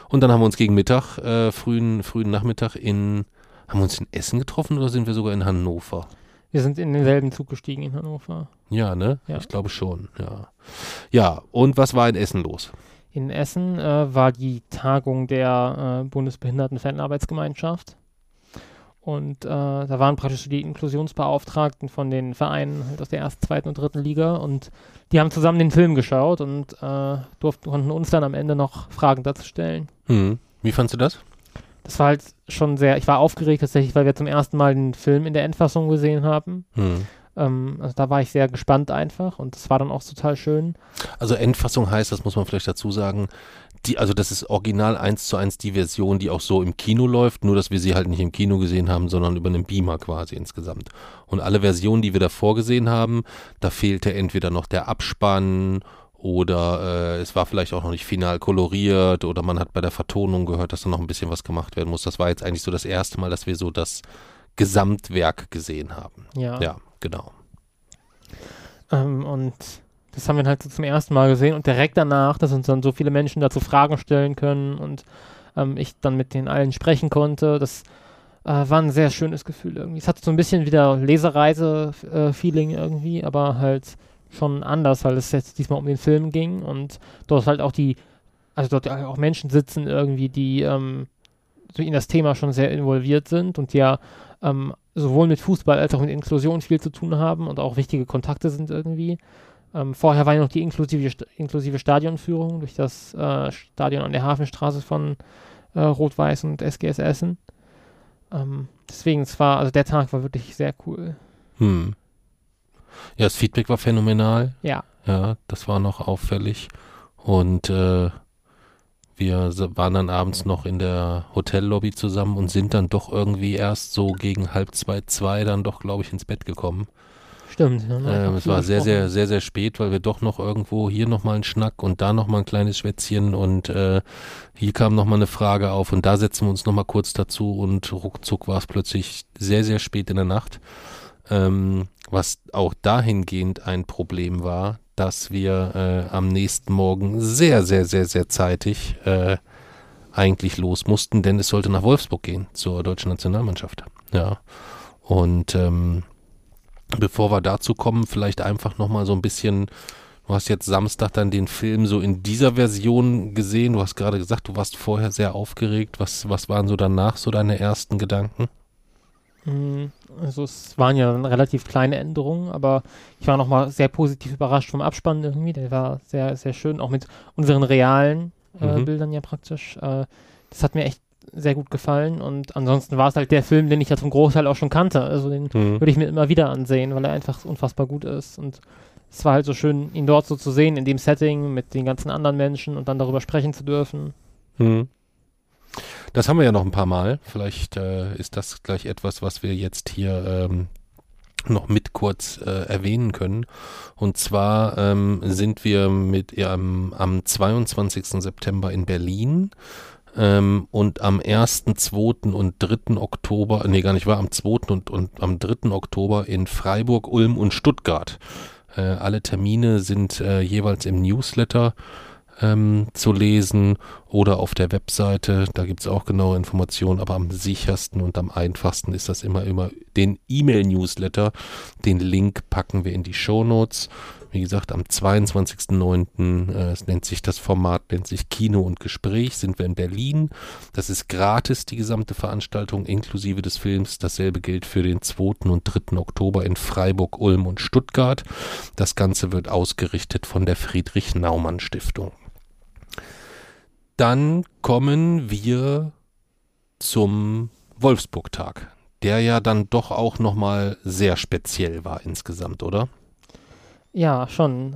Und dann haben wir uns gegen Mittag, äh, frühen, frühen Nachmittag in, haben wir uns in Essen getroffen oder sind wir sogar in Hannover? Wir sind in denselben Zug gestiegen in Hannover. Ja, ne? Ja. Ich glaube schon, ja. Ja, und was war in Essen los? In Essen äh, war die Tagung der äh, Bundesbehinderten-Fanarbeitsgemeinschaft. Und äh, da waren praktisch die Inklusionsbeauftragten von den Vereinen halt aus der ersten, zweiten und dritten Liga und die haben zusammen den Film geschaut und äh, durften, konnten uns dann am Ende noch Fragen dazu stellen. Hm. Wie fandst du das? Das war halt schon sehr, ich war aufgeregt tatsächlich, weil wir zum ersten Mal den Film in der Endfassung gesehen haben. Hm. Ähm, also da war ich sehr gespannt einfach und das war dann auch total schön. Also Endfassung heißt, das muss man vielleicht dazu sagen, die, also das ist original eins zu eins die Version, die auch so im Kino läuft, nur dass wir sie halt nicht im Kino gesehen haben, sondern über einen Beamer quasi insgesamt. Und alle Versionen, die wir davor gesehen haben, da fehlte entweder noch der Abspann oder äh, es war vielleicht auch noch nicht final koloriert oder man hat bei der Vertonung gehört, dass da noch ein bisschen was gemacht werden muss. Das war jetzt eigentlich so das erste Mal, dass wir so das Gesamtwerk gesehen haben. Ja. Ja, genau. Ähm, und das haben wir halt so zum ersten Mal gesehen und direkt danach, dass uns dann so viele Menschen dazu Fragen stellen können und ähm, ich dann mit den allen sprechen konnte, das äh, war ein sehr schönes Gefühl irgendwie. Es hatte so ein bisschen wieder Lesereise-Feeling irgendwie, aber halt schon anders, weil es jetzt diesmal um den Film ging und dort halt auch die, also dort auch Menschen sitzen irgendwie, die ähm, so in das Thema schon sehr involviert sind und ja ähm, sowohl mit Fußball als auch mit Inklusion viel zu tun haben und auch wichtige Kontakte sind irgendwie. Ähm, vorher war ja noch die inklusive, inklusive Stadionführung durch das äh, Stadion an der Hafenstraße von äh, Rot-Weiß und SGS Essen. Ähm, deswegen, es war, also der Tag war wirklich sehr cool. Hm. Ja, das Feedback war phänomenal. Ja. Ja, das war noch auffällig. Und äh, wir waren dann abends noch in der Hotellobby zusammen und sind dann doch irgendwie erst so gegen halb zwei, zwei dann doch, glaube ich, ins Bett gekommen. Stimmt. Ähm, es war sehr, sehr, sehr, sehr spät, weil wir doch noch irgendwo hier nochmal einen Schnack und da nochmal ein kleines Schwätzchen und äh, hier kam nochmal eine Frage auf und da setzen wir uns nochmal kurz dazu und ruckzuck war es plötzlich sehr, sehr spät in der Nacht. Ähm, was auch dahingehend ein Problem war, dass wir äh, am nächsten Morgen sehr, sehr, sehr, sehr zeitig äh, eigentlich los mussten, denn es sollte nach Wolfsburg gehen zur deutschen Nationalmannschaft. Ja. Und ähm, bevor wir dazu kommen, vielleicht einfach nochmal so ein bisschen, du hast jetzt Samstag dann den Film so in dieser Version gesehen, du hast gerade gesagt, du warst vorher sehr aufgeregt. Was, was waren so danach so deine ersten Gedanken? Mhm. Also es waren ja relativ kleine Änderungen, aber ich war nochmal sehr positiv überrascht vom Abspann irgendwie. Der war sehr, sehr schön, auch mit unseren realen äh, mhm. Bildern ja praktisch. Äh, das hat mir echt sehr gut gefallen und ansonsten war es halt der Film, den ich ja zum Großteil auch schon kannte. Also den mhm. würde ich mir immer wieder ansehen, weil er einfach unfassbar gut ist und es war halt so schön, ihn dort so zu sehen, in dem Setting mit den ganzen anderen Menschen und dann darüber sprechen zu dürfen. Mhm. Das haben wir ja noch ein paar Mal. Vielleicht äh, ist das gleich etwas, was wir jetzt hier ähm, noch mit kurz äh, erwähnen können. Und zwar ähm, sind wir mit ähm, am 22. September in Berlin ähm, und am 1., 2. und 3. Oktober, nee, gar nicht war, am 2. und, und am 3. Oktober in Freiburg, Ulm und Stuttgart. Äh, alle Termine sind äh, jeweils im Newsletter ähm, zu lesen oder auf der Webseite. Da gibt es auch genaue Informationen, aber am sichersten und am einfachsten ist das immer, immer den E-Mail-Newsletter. Den Link packen wir in die Show Notes. Wie gesagt, am 22.09. Äh, es nennt sich das Format, nennt sich Kino und Gespräch, sind wir in Berlin. Das ist gratis, die gesamte Veranstaltung, inklusive des Films. Dasselbe gilt für den 2. und 3. Oktober in Freiburg, Ulm und Stuttgart. Das Ganze wird ausgerichtet von der Friedrich Naumann Stiftung. Dann kommen wir zum Wolfsburg-Tag, der ja dann doch auch nochmal sehr speziell war insgesamt, oder? Ja, schon.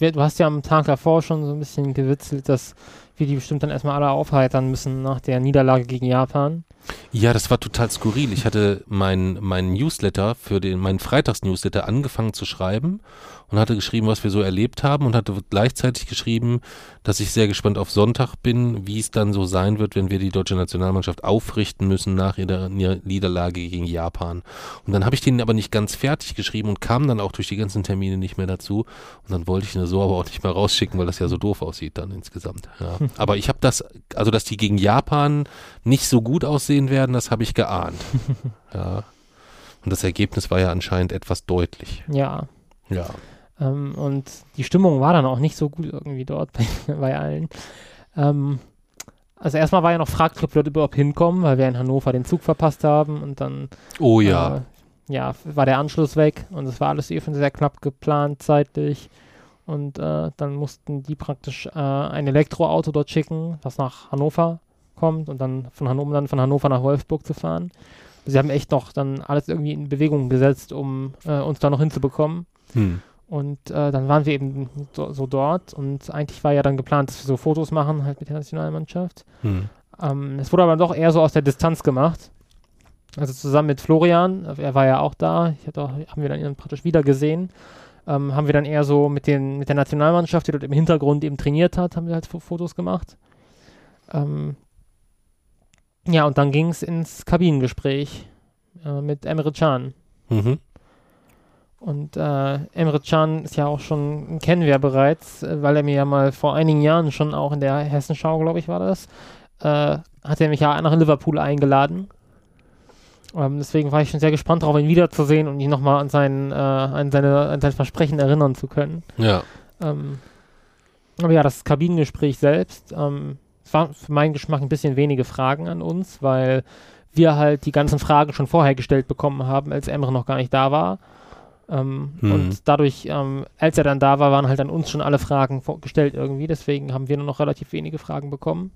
Ähm, du hast ja am Tag davor schon so ein bisschen gewitzelt, dass wir die bestimmt dann erstmal alle aufheitern müssen nach der Niederlage gegen Japan. Ja, das war total skurril. Ich hatte meinen mein Newsletter für den, meinen Freitags-Newsletter angefangen zu schreiben und hatte geschrieben, was wir so erlebt haben und hatte gleichzeitig geschrieben, dass ich sehr gespannt auf Sonntag bin, wie es dann so sein wird, wenn wir die deutsche Nationalmannschaft aufrichten müssen nach ihrer Niederlage gegen Japan. Und dann habe ich den aber nicht ganz fertig geschrieben und kam dann auch durch die ganzen Termine nicht mehr dazu. Und dann wollte ich ihn so aber auch nicht mehr rausschicken, weil das ja so doof aussieht dann insgesamt. Ja. Aber ich habe das, also dass die gegen Japan nicht so gut aussehen werden, das habe ich geahnt. ja. Und das Ergebnis war ja anscheinend etwas deutlich. Ja. Ja. Ähm, und die Stimmung war dann auch nicht so gut irgendwie dort bei, bei allen. Ähm, also erstmal war ja noch fraglich, ob wir dort überhaupt hinkommen, weil wir in Hannover den Zug verpasst haben und dann Oh ja. äh, ja, war der Anschluss weg und es war alles eh schon sehr knapp geplant zeitlich. Und äh, dann mussten die praktisch äh, ein Elektroauto dort schicken, was nach Hannover kommt und dann von, Han um dann von Hannover nach Wolfsburg zu fahren. Sie haben echt noch dann alles irgendwie in Bewegung gesetzt, um äh, uns da noch hinzubekommen. Hm. Und äh, dann waren wir eben so, so dort und eigentlich war ja dann geplant, dass wir so Fotos machen halt mit der Nationalmannschaft. Hm. Ähm, es wurde aber doch eher so aus der Distanz gemacht. Also zusammen mit Florian, äh, er war ja auch da, ich auch, haben wir dann ihn praktisch wieder gesehen. Ähm, haben wir dann eher so mit, den, mit der Nationalmannschaft, die dort im Hintergrund eben trainiert hat, haben wir halt Fo- Fotos gemacht. Ähm, ja, und dann ging es ins Kabinengespräch äh, mit Emre Can. Mhm. Und äh, Emre Can ist ja auch schon, kennen wir bereits, weil er mir ja mal vor einigen Jahren schon auch in der Hessenschau, glaube ich, war das, äh, hat er mich ja nach Liverpool eingeladen. Ähm, deswegen war ich schon sehr gespannt darauf, ihn wiederzusehen und ihn nochmal an, sein, äh, an, seine, an sein Versprechen erinnern zu können. Ja. Ähm, aber ja, das Kabinengespräch selbst, ähm, es war für meinen Geschmack ein bisschen wenige Fragen an uns, weil wir halt die ganzen Fragen schon vorher gestellt bekommen haben, als Emre noch gar nicht da war. Ähm, Mhm. Und dadurch, ähm, als er dann da war, waren halt an uns schon alle Fragen gestellt irgendwie. Deswegen haben wir nur noch relativ wenige Fragen bekommen.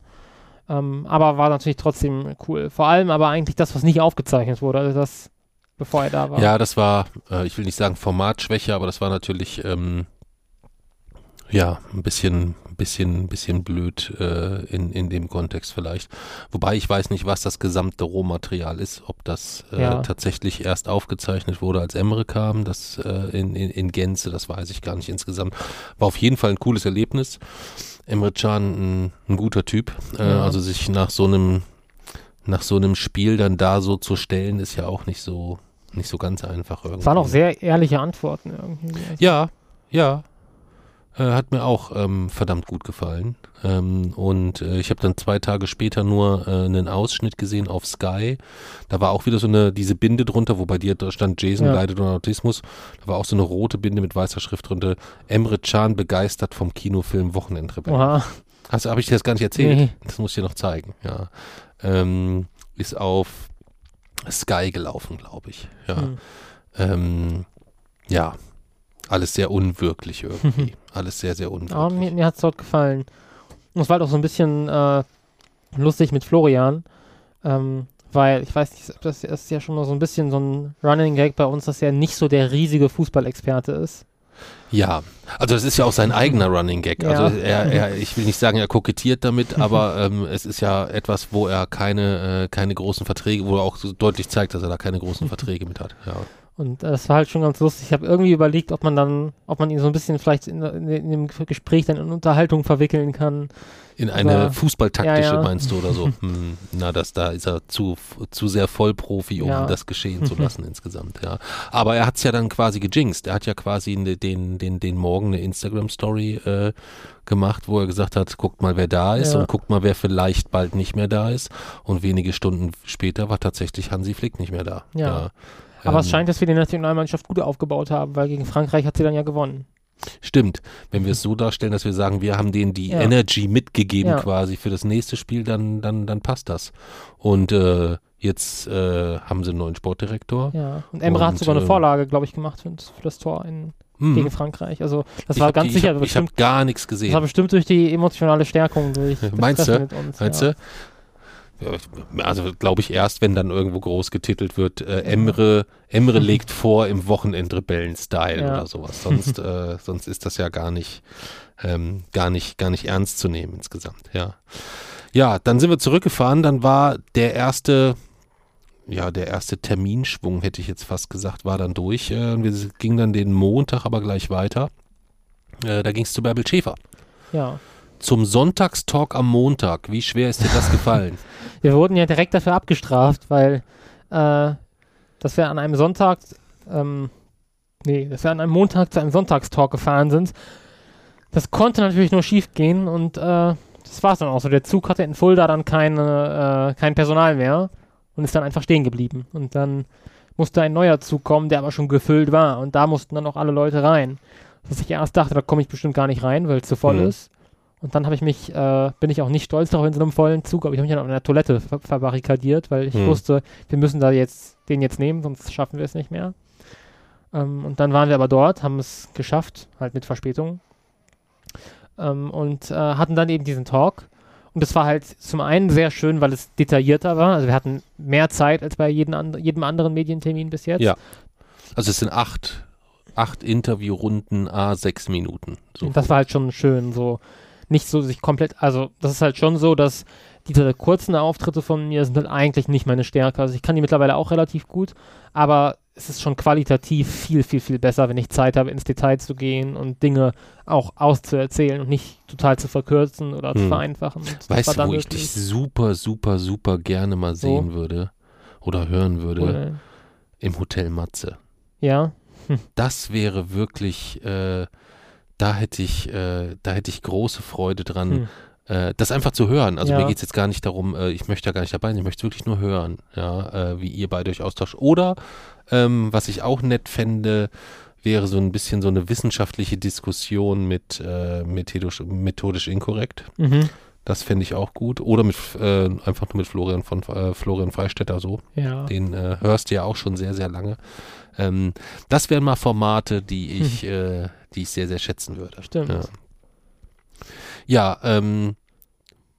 Ähm, aber war natürlich trotzdem cool. Vor allem aber eigentlich das, was nicht aufgezeichnet wurde. Also das, bevor er da war. Ja, das war, äh, ich will nicht sagen Formatschwäche, aber das war natürlich, ähm, ja, ein bisschen, bisschen, bisschen blöd äh, in, in dem Kontext vielleicht. Wobei ich weiß nicht, was das gesamte Rohmaterial ist, ob das äh, Ja. tatsächlich erst aufgezeichnet wurde, als Emre kam, das äh, in, in, in Gänze, das weiß ich gar nicht insgesamt. War auf jeden Fall ein cooles Erlebnis. Emre Can, ein, ein guter Typ. Äh, Ja. Also sich nach so einem nach so einem Spiel dann da so zu stellen, ist ja auch nicht so nicht so ganz einfach irgendwie. Es waren auch sehr ehrliche Antworten irgendwie. Ja, ja. Äh, hat mir auch ähm, verdammt gut gefallen. Ähm, und äh, ich habe dann zwei Tage später nur äh, einen Ausschnitt gesehen auf Sky. Da war auch wieder so eine, diese Binde drunter, wo bei dir da stand Jason Ja. leidet unter Autismus. Da war auch so eine rote Binde mit weißer Schrift drunter. Emre Can begeistert vom Kinofilm Wochenendrebell. Oha. Hast habe ich dir das gar nicht erzählt? Nee. Das muss ich dir noch zeigen, ja. Ähm, ist auf Sky gelaufen, glaube ich. Ja. Hm. Ähm, ja, alles sehr unwirklich irgendwie. alles sehr, sehr unwirklich. Aber mir, mir hat es dort gefallen. Und es war halt auch so ein bisschen äh, lustig mit Florian, ähm, weil ich weiß nicht, das, das ist ja schon mal so ein bisschen so ein Running Gag bei uns, dass er nicht so der riesige Fußballexperte ist. Ja, also das ist ja auch sein eigener Running Gag. Ja. Also er, er, ich will nicht sagen, er kokettiert damit, aber ähm, es ist ja etwas, wo er keine, äh, keine großen Verträge, wo er auch so deutlich zeigt, dass er da keine großen Verträge mit hat. Ja. Und äh, das war halt schon ganz lustig. Ich habe irgendwie überlegt, ob man dann, ob man ihn so ein bisschen vielleicht in, in, in dem Gespräch dann in Unterhaltung verwickeln kann. In eine Aber- fußballtaktische ja, ja. meinst du oder so? Hm, na, das da ist er zu, zu sehr Vollprofi, um Ja. das geschehen zu lassen insgesamt, ja. Aber er hat es ja dann quasi gejinxt. Er hat ja quasi ne, den, den, den Morgen eine Instagram-Story äh, gemacht, wo er gesagt hat, guckt mal, wer da ist und guckt mal, wer vielleicht bald nicht mehr da ist. Und wenige Stunden später war tatsächlich Hansi Flick nicht mehr da. Ja. Aber es Ähm, scheint, dass wir die Nationalmannschaft gut aufgebaut haben, weil gegen Frankreich hat sie dann ja gewonnen. Stimmt. Wenn wir es so darstellen, dass wir sagen, wir haben denen die Ja. Energy mitgegeben Ja. quasi für das nächste Spiel, dann, dann, dann passt das. Und äh, jetzt äh, haben sie einen neuen Sportdirektor. Ja. Und Emre hat Und, sogar eine ähm, Vorlage, glaube ich, gemacht für, für das Tor in, Mhm. gegen Frankreich. Also das Ich war ganz die, sicher Ich habe hab gar nichts das war gesehen. bestimmt durch die emotionale Stärkung durch Meinst du? uns. Meinst ja. du? Ja, Also glaube ich erst, wenn dann irgendwo groß getitelt wird, äh, Emre, Emre legt vor im Wochenendrebellen-Style Ja. oder sowas. Sonst, äh, sonst ist das ja gar nicht, ähm, gar nicht, gar nicht ernst zu nehmen insgesamt. Ja. Ja, dann sind wir zurückgefahren. Dann war der erste, ja, der erste Terminschwung, hätte ich jetzt fast gesagt, war dann durch. Äh, wir gingen dann den Montag aber gleich weiter. Äh, da ging es zu Bärbel Schäfer. Ja. Zum Sonntagstalk am Montag. Wie schwer ist dir das gefallen? Wir wurden ja direkt dafür abgestraft, weil äh, dass wir an einem Sonntag, ähm, nee, dass wir an einem Montag zu einem Sonntagstalk gefahren sind. Das konnte natürlich nur schief gehen und äh, das war es dann auch so. Der Zug hatte in Fulda dann keine, äh, kein Personal mehr und ist dann einfach stehen geblieben. Und dann musste ein neuer Zug kommen, der aber schon gefüllt war und da mussten dann auch alle Leute rein. dass ich erst dachte, da komme ich bestimmt gar nicht rein, weil es zu voll Mhm. ist. Und dann habe ich mich, äh, bin ich auch nicht stolz darauf in so einem vollen Zug, aber ich habe mich dann auf einer Toilette ver verbarrikadiert, weil ich Mhm. wusste, wir müssen da jetzt den jetzt nehmen, sonst schaffen wir es nicht mehr. Ähm, und dann waren wir aber dort, haben es geschafft, halt mit Verspätung. Ähm, und äh, hatten dann eben diesen Talk. Und es war halt zum einen sehr schön, weil es detaillierter war. Also wir hatten mehr Zeit als bei jedem, and jedem anderen Medientermin bis jetzt. Ja. Also es sind acht, acht Interviewrunden, a sechs Minuten. So. Und das war halt schon schön, so nicht so sich komplett, also das ist halt schon so, dass diese kurzen Auftritte von mir sind halt eigentlich nicht meine Stärke. Also ich kann die mittlerweile auch relativ gut, aber es ist schon qualitativ viel, viel, viel besser, wenn ich Zeit habe, ins Detail zu gehen und Dinge auch auszuerzählen und nicht total zu verkürzen oder zu Hm. vereinfachen. Das war weißt du, wo ich dich super, super, super gerne mal So. sehen würde oder hören würde? cool. Im Hotel Matze. Ja, Das wäre wirklich, äh, da hätte ich, äh, da hätte ich große Freude dran, Hm. äh, das einfach zu hören. Also Ja. mir geht es jetzt gar nicht darum, äh, ich möchte da gar nicht dabei sein, ich möchte es wirklich nur hören, ja, äh, wie ihr beide euch austauscht. Oder ähm, was ich auch nett fände, wäre so ein bisschen so eine wissenschaftliche Diskussion mit äh, methodisch, methodisch inkorrekt. Mhm. Das fände ich auch gut. Oder mit äh, einfach nur mit Florian von Florian Freistetter so. Ja. Den hörst du ja auch schon sehr, sehr lange. Ähm, das wären mal Formate, die ich, äh, die ich sehr, sehr schätzen würde. Stimmt. Ja, ja ähm,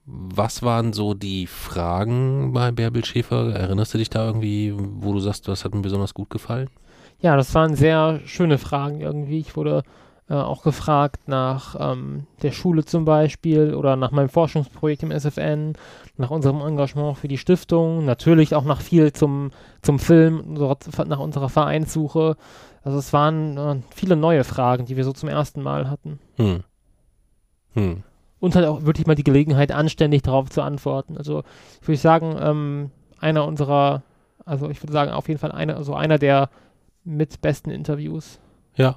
was waren so die Fragen bei Bärbel Schäfer? Erinnerst du dich da irgendwie, wo du sagst, das hat mir besonders gut gefallen? Ja, das waren sehr schöne Fragen irgendwie. Ich wurde äh, auch gefragt nach ähm, der Schule zum Beispiel oder nach meinem Forschungsprojekt im SFN, nach unserem Engagement für die Stiftung, natürlich auch nach viel zum, zum Film, nach unserer Vereinssuche. Also es waren äh, viele neue Fragen, die wir so zum ersten Mal hatten. Hm. Hm. Und halt auch wirklich mal die Gelegenheit, anständig darauf zu antworten. Also ich würde sagen, ähm, einer unserer, also ich würde sagen, auf jeden Fall einer, also einer der mit besten Interviews. Ja,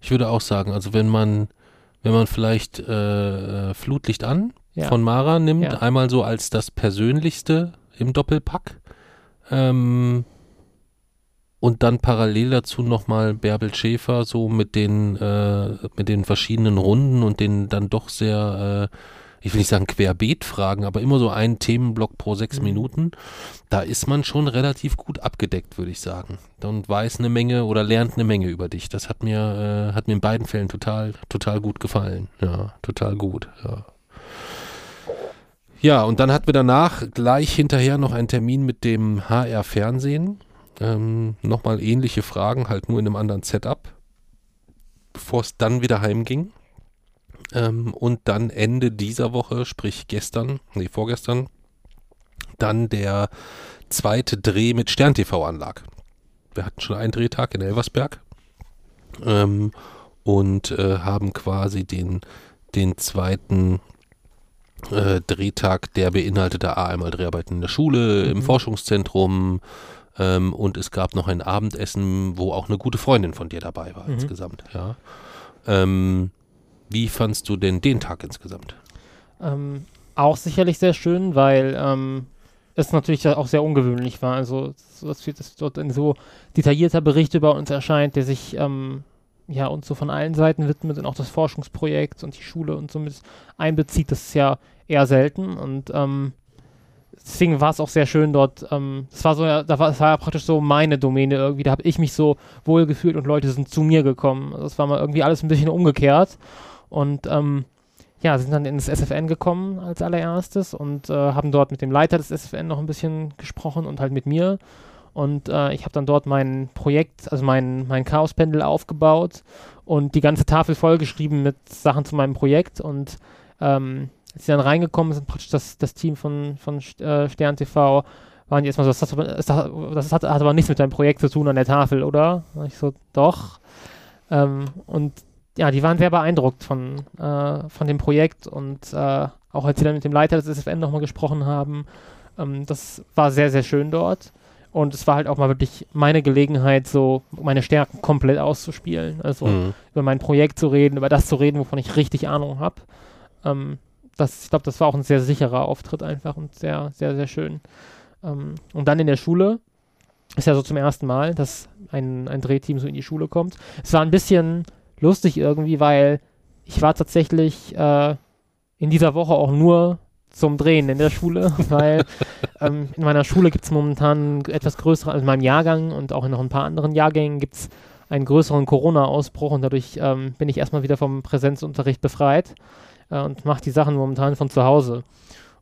ich würde auch sagen, also wenn man, wenn man vielleicht äh, Flutlicht an Ja. von Mara nimmt, Ja. einmal so als das Persönlichste im Doppelpack ähm, und dann parallel dazu nochmal Bärbel Schäfer so mit den, äh, mit den verschiedenen Runden und den dann doch sehr, äh, ich will nicht sagen Querbeet-Fragen, aber immer so einen Themenblock pro sechs Mhm. Minuten. Da ist man schon relativ gut abgedeckt, würde ich sagen. Und weiß eine Menge oder lernt eine Menge über dich. Das hat mir, äh, hat mir in beiden Fällen total, total gut gefallen. Ja, total gut. Ja. Ja, und dann hatten wir danach gleich hinterher noch einen Termin mit dem HR Fernsehen. Ähm, Nochmal ähnliche Fragen, halt nur in einem anderen Setup, bevor es dann wieder heimging. Ähm, und dann Ende dieser Woche, sprich gestern, nee, vorgestern, dann der zweite Dreh mit Stern TV anlag. Wir hatten schon einen Drehtag in Elversberg ähm, und äh, haben quasi den, den zweiten äh, Drehtag, der beinhaltete A, einmal Dreharbeiten in der Schule, im Mhm. Forschungszentrum ähm, und es gab noch ein Abendessen, wo auch eine gute Freundin von dir dabei war Mhm. insgesamt. Ja. Ähm, wie fandst du denn den Tag insgesamt? Ähm, auch sicherlich sehr schön, weil ähm, es natürlich auch sehr ungewöhnlich war. Also, so, dass, dass dort ein so detaillierter Bericht über uns erscheint, der sich ähm, ja uns so von allen Seiten widmet und auch das Forschungsprojekt und die Schule und so mit einbezieht. Das ist ja eher selten und ähm, deswegen war es auch sehr schön dort. Ähm, es war so, da war, war ja praktisch so meine Domäne irgendwie. Da habe ich mich so wohl gefühlt und Leute sind zu mir gekommen. Also es war mal irgendwie alles ein bisschen umgekehrt und ähm, ja, sind dann ins SFN gekommen als allererstes und äh, haben dort mit dem Leiter des SFN noch ein bisschen gesprochen und halt mit mir. Und äh, ich habe dann dort mein Projekt, also mein, mein Chaospendel aufgebaut und die ganze Tafel vollgeschrieben mit Sachen zu meinem Projekt. Und ähm, als sie dann reingekommen sind, praktisch das, das Team von, von äh, Stern TV, waren die erstmal so, das, hat, aber- das, hat, das hat aber nichts mit deinem Projekt zu tun an der Tafel, oder? Und ich so, doch. Ähm, und ja, die waren sehr beeindruckt von, äh, von dem Projekt und äh, auch als sie dann mit dem Leiter des SFN nochmal gesprochen haben, ähm, das war sehr, sehr schön dort. Und es war halt auch mal wirklich meine Gelegenheit, so meine Stärken komplett auszuspielen. Also Mhm. über mein Projekt zu reden, über das zu reden, wovon ich richtig Ahnung habe. Ähm, das, ich glaube, das war auch ein sehr sicherer Auftritt einfach und sehr, sehr, sehr schön. Ähm, und dann in der Schule ist ja so zum ersten Mal, dass ein, ein Drehteam so in die Schule kommt. Es war ein bisschen lustig irgendwie, weil ich war tatsächlich äh, in dieser Woche auch nur zum Drehen in der Schule, weil ähm, in meiner Schule gibt es momentan etwas größere, also in meinem Jahrgang und auch in noch ein paar anderen Jahrgängen gibt es einen größeren Corona-Ausbruch und dadurch ähm, bin ich erstmal wieder vom Präsenzunterricht befreit äh, und mache die Sachen momentan von zu Hause.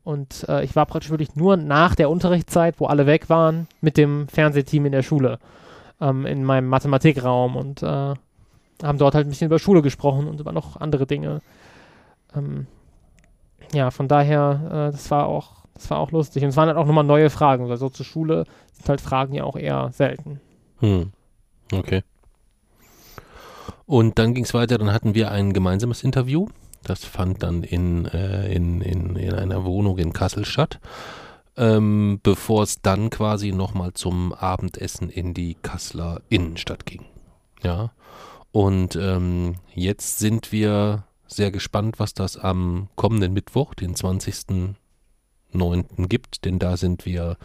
Und äh, ich war praktisch wirklich nur nach der Unterrichtszeit, wo alle weg waren, mit dem Fernsehteam in der Schule, ähm, in meinem Mathematikraum und äh, haben dort halt ein bisschen über Schule gesprochen und über noch andere Dinge. Ähm, ja, von daher, äh, das war auch, das war auch lustig. Und es waren halt auch nochmal neue Fragen, weil so zur Schule sind halt Fragen ja auch eher selten. Hm. Okay. Und dann ging es weiter, dann hatten wir ein gemeinsames Interview. Das fand dann in, äh, in, in, in einer Wohnung in Kassel statt. Ähm, bevor es dann quasi nochmal zum Abendessen in die Kasseler Innenstadt ging. Ja. Und ähm, jetzt sind wir sehr gespannt, was das am kommenden Mittwoch, den 20.09. gibt, denn da sind wir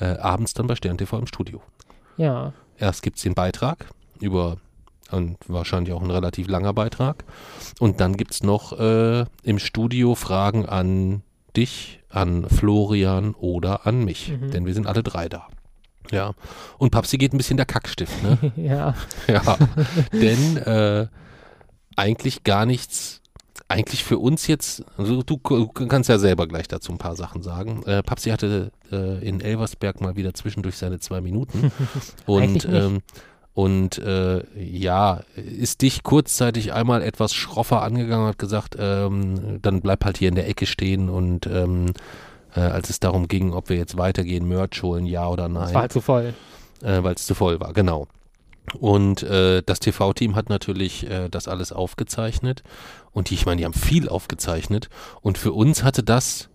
äh, abends dann bei Stern TV im Studio. Ja. Erst gibt es den Beitrag über und wahrscheinlich auch ein relativ langer Beitrag. Und dann gibt es noch äh, im Studio Fragen an dich, an Florian oder an mich, mhm. denn wir sind alle drei da. Ja. Und Papsi geht ein bisschen der Kackstift, ne? ja. Ja. denn äh, eigentlich gar nichts eigentlich für uns jetzt, also du, kannst ja selber gleich dazu ein paar Sachen sagen. Äh, Papsi hatte äh, in Elversberg mal wieder zwischendurch seine zwei Minuten. und ähm, und äh, ja, ist dich kurzzeitig einmal etwas schroffer angegangen und hat gesagt, ähm, dann bleib halt hier in der Ecke stehen und ähm, äh, als es darum ging, ob wir jetzt weitergehen, Merch holen, ja oder nein. Es war halt zu voll. Äh, Weil es zu voll war, genau. Und äh, das TV-Team hat natürlich äh, das alles aufgezeichnet. Und die, ich meine, die haben viel aufgezeichnet. Und für uns hatte das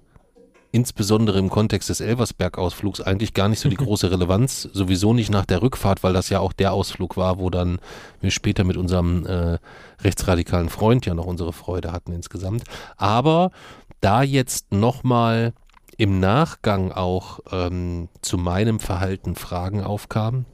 insbesondere im Kontext des Elversberg-Ausflugs eigentlich gar nicht so die große Relevanz. Sowieso nicht nach der Rückfahrt, weil das ja auch der Ausflug war, wo dann wir später mit unserem äh, rechtsradikalen Freund ja noch unsere Freude hatten insgesamt. Aber da jetzt nochmal im Nachgang auch ähm, zu meinem Verhalten Fragen aufkamen,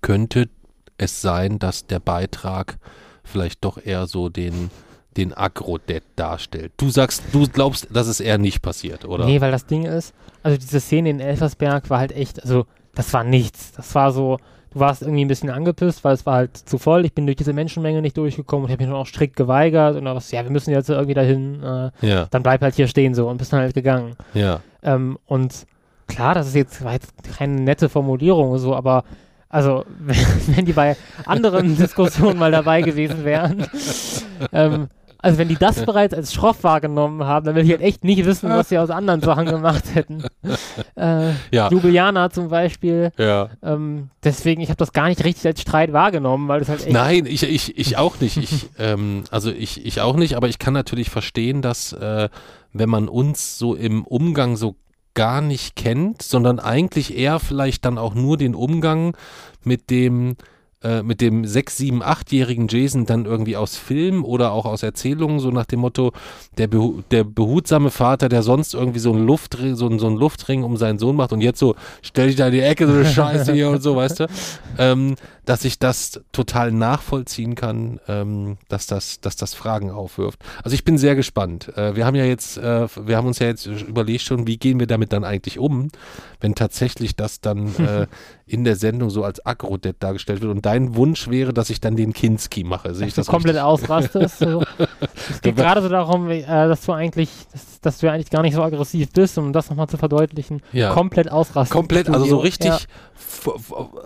könnte es sein, dass der Beitrag vielleicht doch eher so den den Agro-Dead darstellt. Du sagst, du glaubst, dass es eher nicht passiert, oder? Nee, weil das Ding ist, also diese Szene in Elfersberg war halt echt, also das war nichts. Das war so, du warst irgendwie ein bisschen angepisst, weil es war halt zu voll. Ich bin durch diese Menschenmenge nicht durchgekommen und habe mich dann auch strikt geweigert und was, ja, wir müssen jetzt irgendwie dahin, äh, ja. dann bleib halt hier stehen so und bist dann halt gegangen. Ja. Ähm, und klar, das ist jetzt, war jetzt keine nette Formulierung so, aber also, wenn, die bei anderen Diskussionen mal dabei gewesen wären. ähm, also, wenn die das bereits als schroff wahrgenommen haben, dann will ich halt echt nicht wissen, was sie aus anderen Sachen gemacht hätten. Äh, ja. Ljubljana zum Beispiel. Ja. Ähm, deswegen, ich habe das gar nicht richtig als Streit wahrgenommen, weil das halt echt. Nein, ich, ich, ich auch nicht. Ich, ähm, also, ich, ich auch nicht, aber ich kann natürlich verstehen, dass, äh, wenn man uns so im Umgang so gar nicht kennt, sondern eigentlich eher vielleicht dann auch nur den Umgang mit dem äh, mit dem sechs, sieben, achtjährigen Jason dann irgendwie aus Film oder auch aus Erzählungen, so nach dem Motto, der, behu der behutsame Vater, der sonst irgendwie so einen, Luftring, so, so einen Luftring um seinen Sohn macht und jetzt so, stell dich da in die Ecke, so eine Scheiße hier und so, weißt du, ähm, dass ich das total nachvollziehen kann, ähm, dass, das, dass das Fragen aufwirft. Also ich bin sehr gespannt. Äh, wir haben ja jetzt, äh, wir haben uns ja jetzt überlegt schon, wie gehen wir damit dann eigentlich um, wenn tatsächlich das dann äh, in der Sendung so als Agrodet dargestellt wird. Und dein Wunsch wäre, dass ich dann den Kinski mache. Sehe ich das komplett richtig? ausrastest. So. es geht gerade so darum, äh, dass du eigentlich, dass, dass, du eigentlich gar nicht so aggressiv bist, um das nochmal zu verdeutlichen. Ja. Komplett ausrastest. Komplett, also so richtig. Ja.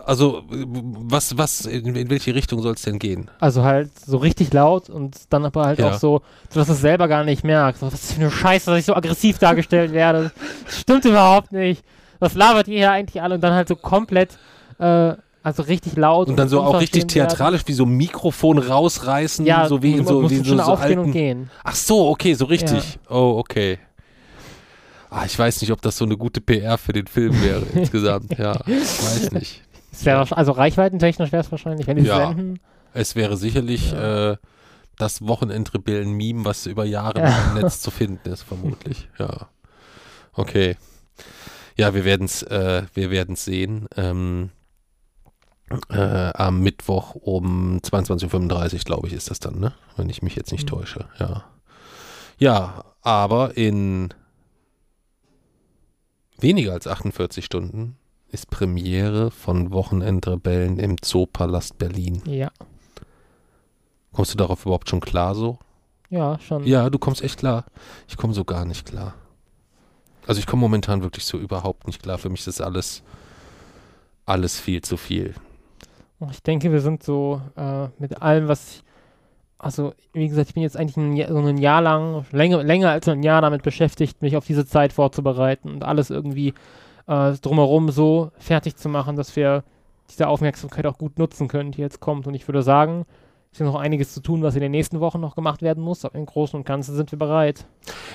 Also was, was, in, in welche Richtung soll es denn gehen? Also halt so richtig laut und dann aber halt ja. auch so, dass du es selber gar nicht merkst. Was ist für eine Scheiße, dass ich so aggressiv dargestellt werde. Das stimmt überhaupt nicht was labert ihr hier eigentlich alle? Und dann halt so komplett, äh, also richtig laut. Und dann so auch richtig theatralisch, wie so ein Mikrofon rausreißen, ja, so wie in so, wie so, so alten. Und gehen. Ach so, okay, so richtig. Ja. Oh, okay. Ah, ich weiß nicht, ob das so eine gute PR für den Film wäre insgesamt. Ja, ich weiß nicht. Wär, also reichweitentechnisch wäre es wahrscheinlich, wenn die ja, senden. Es wäre sicherlich ja. äh, das Wochenendrebellen-Meme, was über Jahre ja. im Netz zu finden ist, vermutlich. Ja. Okay. Ja, wir werden es äh, wir werden's sehen. Ähm, Äh, am Mittwoch um 22.35 Uhr, glaube ich, ist das dann, ne? Wenn ich mich jetzt nicht Mhm. täusche, ja. Ja, aber in weniger als 48 Stunden ist Premiere von Wochenendrebellen im Zoopalast Berlin. Ja. Kommst du darauf überhaupt schon klar so? Ja, schon. Ja, du kommst echt klar. Ich komme so gar nicht klar. Also ich komme momentan wirklich so überhaupt nicht klar. Für mich ist alles, alles viel zu viel. Ich denke, wir sind so äh, mit allem, was ich, also wie gesagt, ich bin jetzt eigentlich ein, so ein Jahr lang, länger, länger als ein Jahr damit beschäftigt, mich auf diese Zeit vorzubereiten und alles irgendwie äh, drumherum so fertig zu machen, dass wir diese Aufmerksamkeit auch gut nutzen können, die jetzt kommt. Und ich würde sagen, es ist noch einiges zu tun, was in den nächsten Wochen noch gemacht werden muss, aber im Großen und Ganzen sind wir bereit.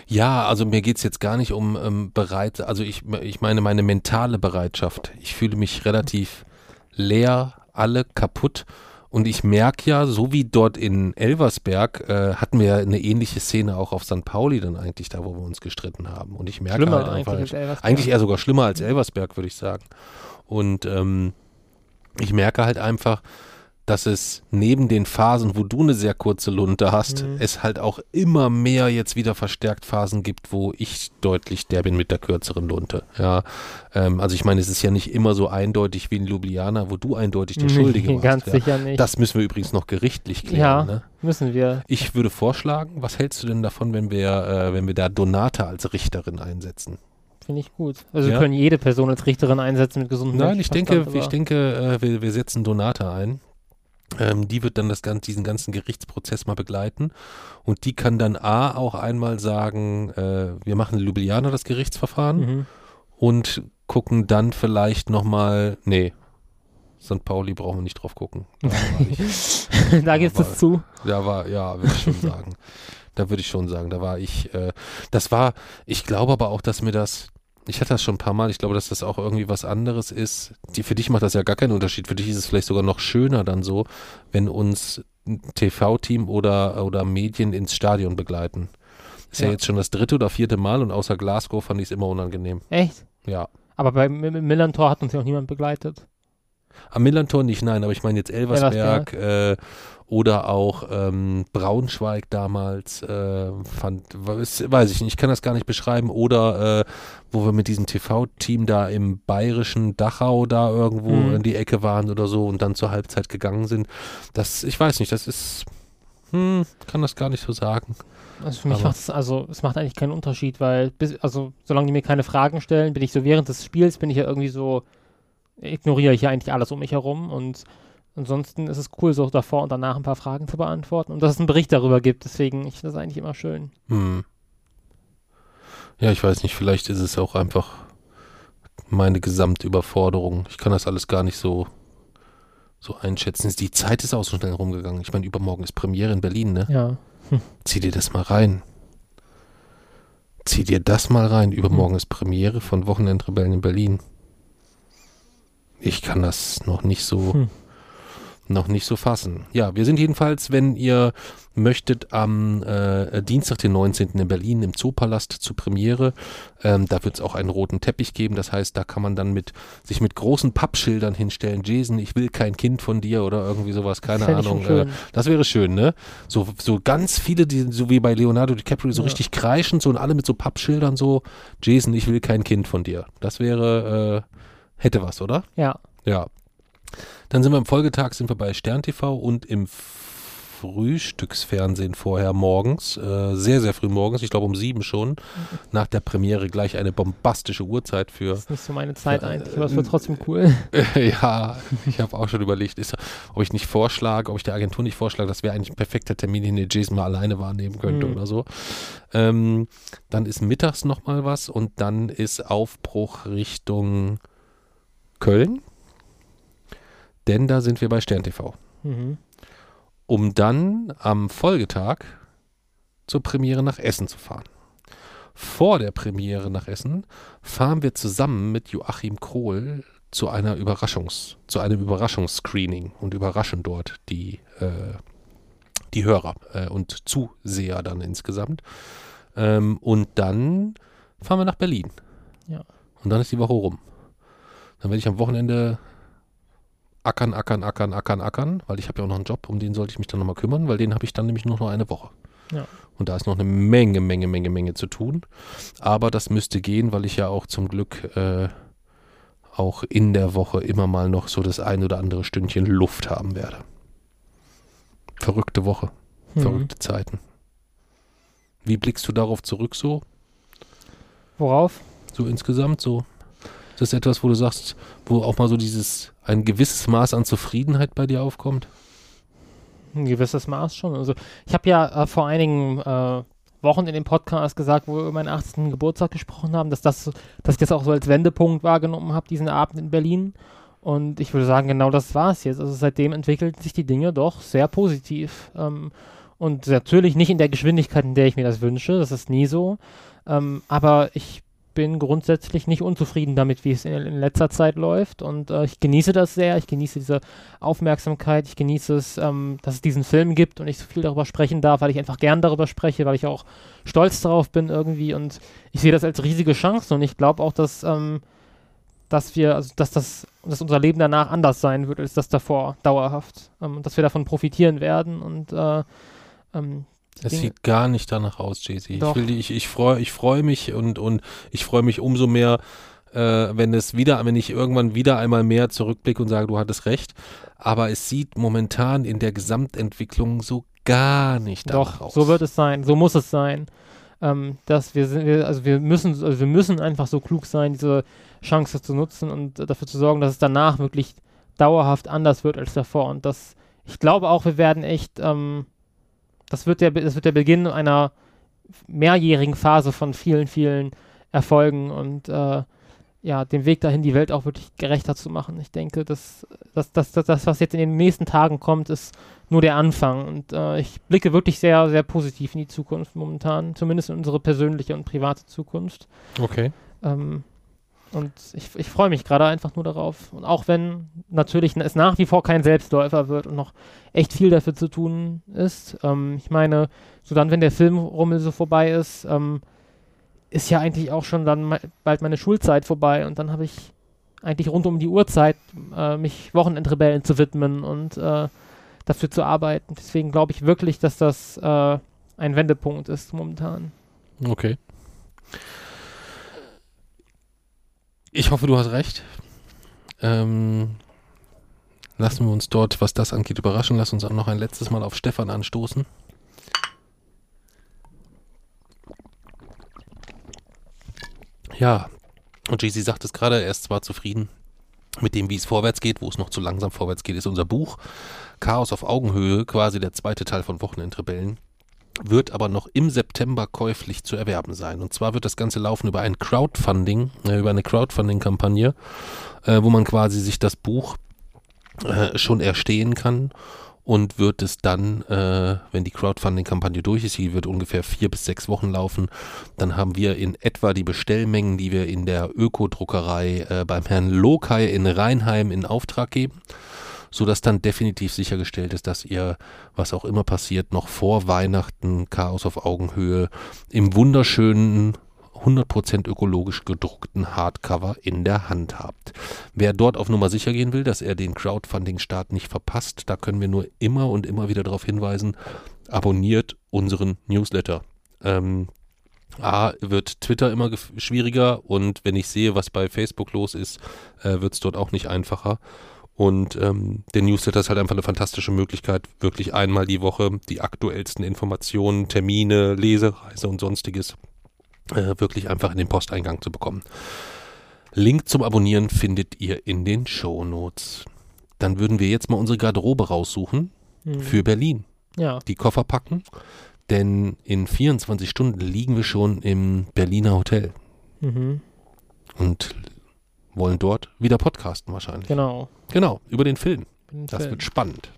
Ja, also mir geht's jetzt gar nicht um ähm, bereit, also ich, ich meine meine mentale Bereitschaft. Ich fühle mich relativ leer, alle kaputt. Und ich merke ja, so wie dort in Elversberg, äh, hatten wir ja eine ähnliche Szene auch auf St. Pauli dann eigentlich, da wo wir uns gestritten haben. Und ich merke Schlimmer halt einfach, eigentlich als. Eigentlich eher sogar schlimmer als Elversberg, würde ich sagen. Und ähm, ich merke halt einfach, dass es neben den Phasen, wo du eine sehr kurze Lunte hast, Mhm. es halt auch immer mehr jetzt wieder verstärkt Phasen gibt, wo ich deutlich der bin mit der kürzeren Lunte. Ja, ähm, also ich meine, es ist ja nicht immer so eindeutig wie in Ljubljana, wo du eindeutig der Schuldige warst. Ganz ja. sicher nicht. Das müssen wir übrigens noch gerichtlich klären. Ja. Ne? müssen wir. Ich würde vorschlagen, was hältst du denn davon, wenn wir, äh, wenn wir da Donata als Richterin einsetzen? Finde ich gut. Also Ja. wir können jede Person als Richterin einsetzen mit gesundem Nein, ich denke, ich denke, äh, wir, wir setzen Donata ein. Ähm, die wird dann das, gan- diesen ganzen Gerichtsprozess mal begleiten und die kann dann A auch einmal sagen, äh, wir machen in Ljubljana das Gerichtsverfahren Mhm. und gucken dann vielleicht nochmal, nee, St. Pauli brauchen wir nicht drauf gucken. Da ich, da gibt es zu. da war, ja, würde ich schon sagen. Da würde ich schon sagen, da war ich, äh, das war, ich glaube aber auch, dass mir das, ich hatte das schon ein paar Mal, ich glaube, dass das auch irgendwie was anderes ist. Die, für dich macht das ja gar keinen Unterschied. Für dich ist es vielleicht sogar noch schöner dann so, wenn uns ein TV-Team oder, oder Medien ins Stadion begleiten. Ist ja. Ja. jetzt schon das dritte oder vierte Mal und außer Glasgow fand ich es immer unangenehm. Echt? Ja. Aber beim Millantor hat uns ja auch niemand begleitet. Am Millantor nicht, nein, aber ich meine jetzt Elversberg äh, oder auch ähm, Braunschweig damals, äh, fand, weiß, ich nicht, ich kann das gar nicht beschreiben. Oder äh, wo wir mit diesem TV-Team da im bayerischen Dachau da irgendwo Mhm. in die Ecke waren oder so und dann zur Halbzeit gegangen sind. Das, ich weiß nicht, das ist, hm, kann das gar nicht so sagen. Also für mich macht es, also es macht eigentlich keinen Unterschied, weil bis, also solange die mir keine Fragen stellen, bin ich so während des Spiels bin ich ja irgendwie so ignoriere ich ja eigentlich alles um mich herum und ansonsten ist es cool, so davor und danach ein paar Fragen zu beantworten und dass es einen Bericht darüber gibt. Deswegen ich finde das eigentlich immer schön. Hm. Ja, ich weiß nicht, vielleicht ist es auch einfach meine Gesamtüberforderung. Ich kann das alles gar nicht so, so einschätzen. Die Zeit ist auch so schnell rumgegangen. Ich meine, übermorgen ist Premiere in Berlin, ne? Ja. Zieh dir das mal rein. Zieh dir das mal rein. Übermorgen ist Premiere von Wochenendrebellen in Berlin. Ich kann das noch nicht so, Hm. noch nicht so fassen. Ja, wir sind jedenfalls, wenn ihr möchtet, am äh, Dienstag, den 19. in Berlin im Zoopalast zur Premiere. Ähm, da wird es auch einen roten Teppich geben. Das heißt, da kann man dann mit sich mit großen Pappschildern hinstellen. Jason, ich will kein Kind von dir oder irgendwie sowas. Keine ich Ahnung. Äh, das wäre schön, ne? So, so ganz viele, die so wie bei Leonardo DiCaprio so Ja. richtig kreischend, so und alle mit so Pappschildern so, Jason, ich will kein Kind von dir. Das wäre, äh, hätte was, oder? Ja. Ja. Dann sind wir am Folgetag, sind wir bei Stern TV und im Frühstücksfernsehen vorher morgens, äh, sehr, sehr früh morgens, ich glaube um sieben schon, nach der Premiere gleich eine bombastische Uhrzeit für, Das ist nicht so meine Zeit Ja, eigentlich, aber es äh, wird trotzdem cool. ja, ich habe auch schon überlegt, ist, ob ich nicht vorschlage, ob ich der Agentur nicht vorschlage, das wäre eigentlich ein perfekter Termin, den der Jason mal alleine wahrnehmen könnte Mhm. oder so. Ähm, dann ist mittags nochmal was und dann ist Aufbruch Richtung Köln, denn da sind wir bei Stern TV. Mhm. Um dann am Folgetag zur Premiere nach Essen zu fahren. Vor der Premiere nach Essen fahren wir zusammen mit Joachim Krohl zu einer Überraschungs, zu einem Überraschungsscreening und überraschen dort die, äh, die Hörer äh, und Zuseher dann insgesamt. Ähm, und dann fahren wir nach Berlin. Ja. Und dann ist die Woche rum. Dann werde ich am Wochenende ackern, ackern, ackern, ackern, ackern, weil ich habe ja auch noch einen Job, um den sollte ich mich dann nochmal kümmern, weil den habe ich dann nämlich nur noch eine Woche. Ja. Und da ist noch eine Menge, Menge, Menge, Menge zu tun. Aber das müsste gehen, weil ich ja auch zum Glück äh, auch in der Woche immer mal noch so das ein oder andere Stündchen Luft haben werde. Verrückte Woche, Mhm. verrückte Zeiten. Wie blickst du darauf zurück so? Worauf? So insgesamt so? Ist das etwas, wo du sagst, wo auch mal so dieses, ein gewisses Maß an Zufriedenheit bei dir aufkommt? Ein gewisses Maß schon. Also ich habe ja äh, vor einigen äh, Wochen in dem Podcast gesagt, wo wir über meinen 18. Geburtstag gesprochen haben, dass, das, dass ich das auch so als Wendepunkt wahrgenommen habe, diesen Abend in Berlin. Und ich würde sagen, genau das war es jetzt. Also seitdem entwickelten sich die Dinge doch sehr positiv. Ähm, und natürlich nicht in der Geschwindigkeit, in der ich mir das wünsche. Das ist nie so. Ähm, aber ich bin grundsätzlich nicht unzufrieden damit, wie es in, in letzter Zeit läuft. Und äh, ich genieße das sehr. Ich genieße diese Aufmerksamkeit. Ich genieße es, ähm, dass es diesen Film gibt und ich so viel darüber sprechen darf, weil ich einfach gern darüber spreche, weil ich auch stolz darauf bin irgendwie. Und ich sehe das als riesige Chance. Und ich glaube auch, dass, ähm, dass wir, also dass das, dass unser Leben danach anders sein wird als das davor, dauerhaft. Ähm, dass wir davon profitieren werden. Und äh, ähm, Es Dinge- sieht gar nicht danach aus, JC. Ich, will, die- ich, ich freue ich freu mich und, und ich freue mich umso mehr, äh, wenn es wieder, wenn ich irgendwann wieder einmal mehr zurückblicke und sage, du hattest recht. Aber es sieht momentan in der Gesamtentwicklung so gar nicht danach Doch, aus. so wird es sein, so muss es sein. Ähm, dass wir sind, also wir müssen, also wir müssen einfach so klug sein, diese Chance zu nutzen und dafür zu sorgen, dass es danach wirklich dauerhaft anders wird als davor. Und das, ich glaube auch, wir werden echt, ähm, das wird der, das wird der Beginn einer mehrjährigen Phase von vielen, vielen Erfolgen und äh, ja, den Weg dahin, die Welt auch wirklich gerechter zu machen. Ich denke, dass, dass, dass, dass das, was jetzt in den nächsten Tagen kommt, ist nur der Anfang. Und äh, ich blicke wirklich sehr, sehr positiv in die Zukunft momentan, zumindest in unsere persönliche und private Zukunft. Okay. Ähm, und ich, ich freue mich gerade einfach nur darauf. Und auch wenn natürlich es nach wie vor kein Selbstläufer wird und noch echt viel dafür zu tun ist. Ähm, ich meine, so dann, wenn der Filmrummel so vorbei ist, ähm, ist ja eigentlich auch schon dann bald meine Schulzeit vorbei und dann habe ich eigentlich rund um die Uhrzeit, äh, mich Wochenendrebellen zu widmen und äh, dafür zu arbeiten. Deswegen glaube ich wirklich, dass das äh, ein Wendepunkt ist momentan. Okay. Ich hoffe, du hast recht. Ähm, lassen wir uns dort, was das angeht, überraschen. Lass uns auch noch ein letztes Mal auf Stefan anstoßen. Ja, und JC sagt es gerade, er ist zwar zufrieden mit dem, wie es vorwärts geht, wo es noch zu langsam vorwärts geht, ist unser Buch. Chaos auf Augenhöhe, quasi der zweite Teil von Wochenendrebellen wird aber noch im September käuflich zu erwerben sein. Und zwar wird das Ganze laufen über ein Crowdfunding, äh, über eine Crowdfunding-Kampagne, äh, wo man quasi sich das Buch äh, schon erstehen kann und wird es dann, wenn die Crowdfunding-Kampagne durch ist, die wird ungefähr vier bis sechs Wochen laufen, dann haben wir in etwa die Bestellmengen, die wir in der Ökodruckerei beim Herrn Lokai in Rheinheim in Auftrag geben sodass dann definitiv sichergestellt ist, dass ihr, was auch immer passiert, noch vor Weihnachten Chaos auf Augenhöhe im wunderschönen 100% ökologisch gedruckten Hardcover in der Hand habt. Wer dort auf Nummer sicher gehen will, dass er den Crowdfunding-Start nicht verpasst, da können wir nur immer und immer wieder darauf hinweisen, abonniert unseren Newsletter. Ähm, A, wird Twitter immer schwieriger und wenn ich sehe, was bei Facebook los ist, äh, wird es dort auch nicht einfacher. Und ähm, der Newsletter ist halt einfach eine fantastische Möglichkeit, wirklich einmal die Woche die aktuellsten Informationen, Termine, Lesereise und sonstiges äh, wirklich einfach in den Posteingang zu bekommen. Link zum Abonnieren findet ihr in den Shownotes. Dann würden wir jetzt mal unsere Garderobe raussuchen Hm. für Berlin. ja. Die Koffer packen, denn in 24 Stunden liegen wir schon im Berliner Hotel Mhm. und wollen dort wieder podcasten wahrscheinlich. Genau. Genau, über den Film. Bin Das Fan. wird spannend.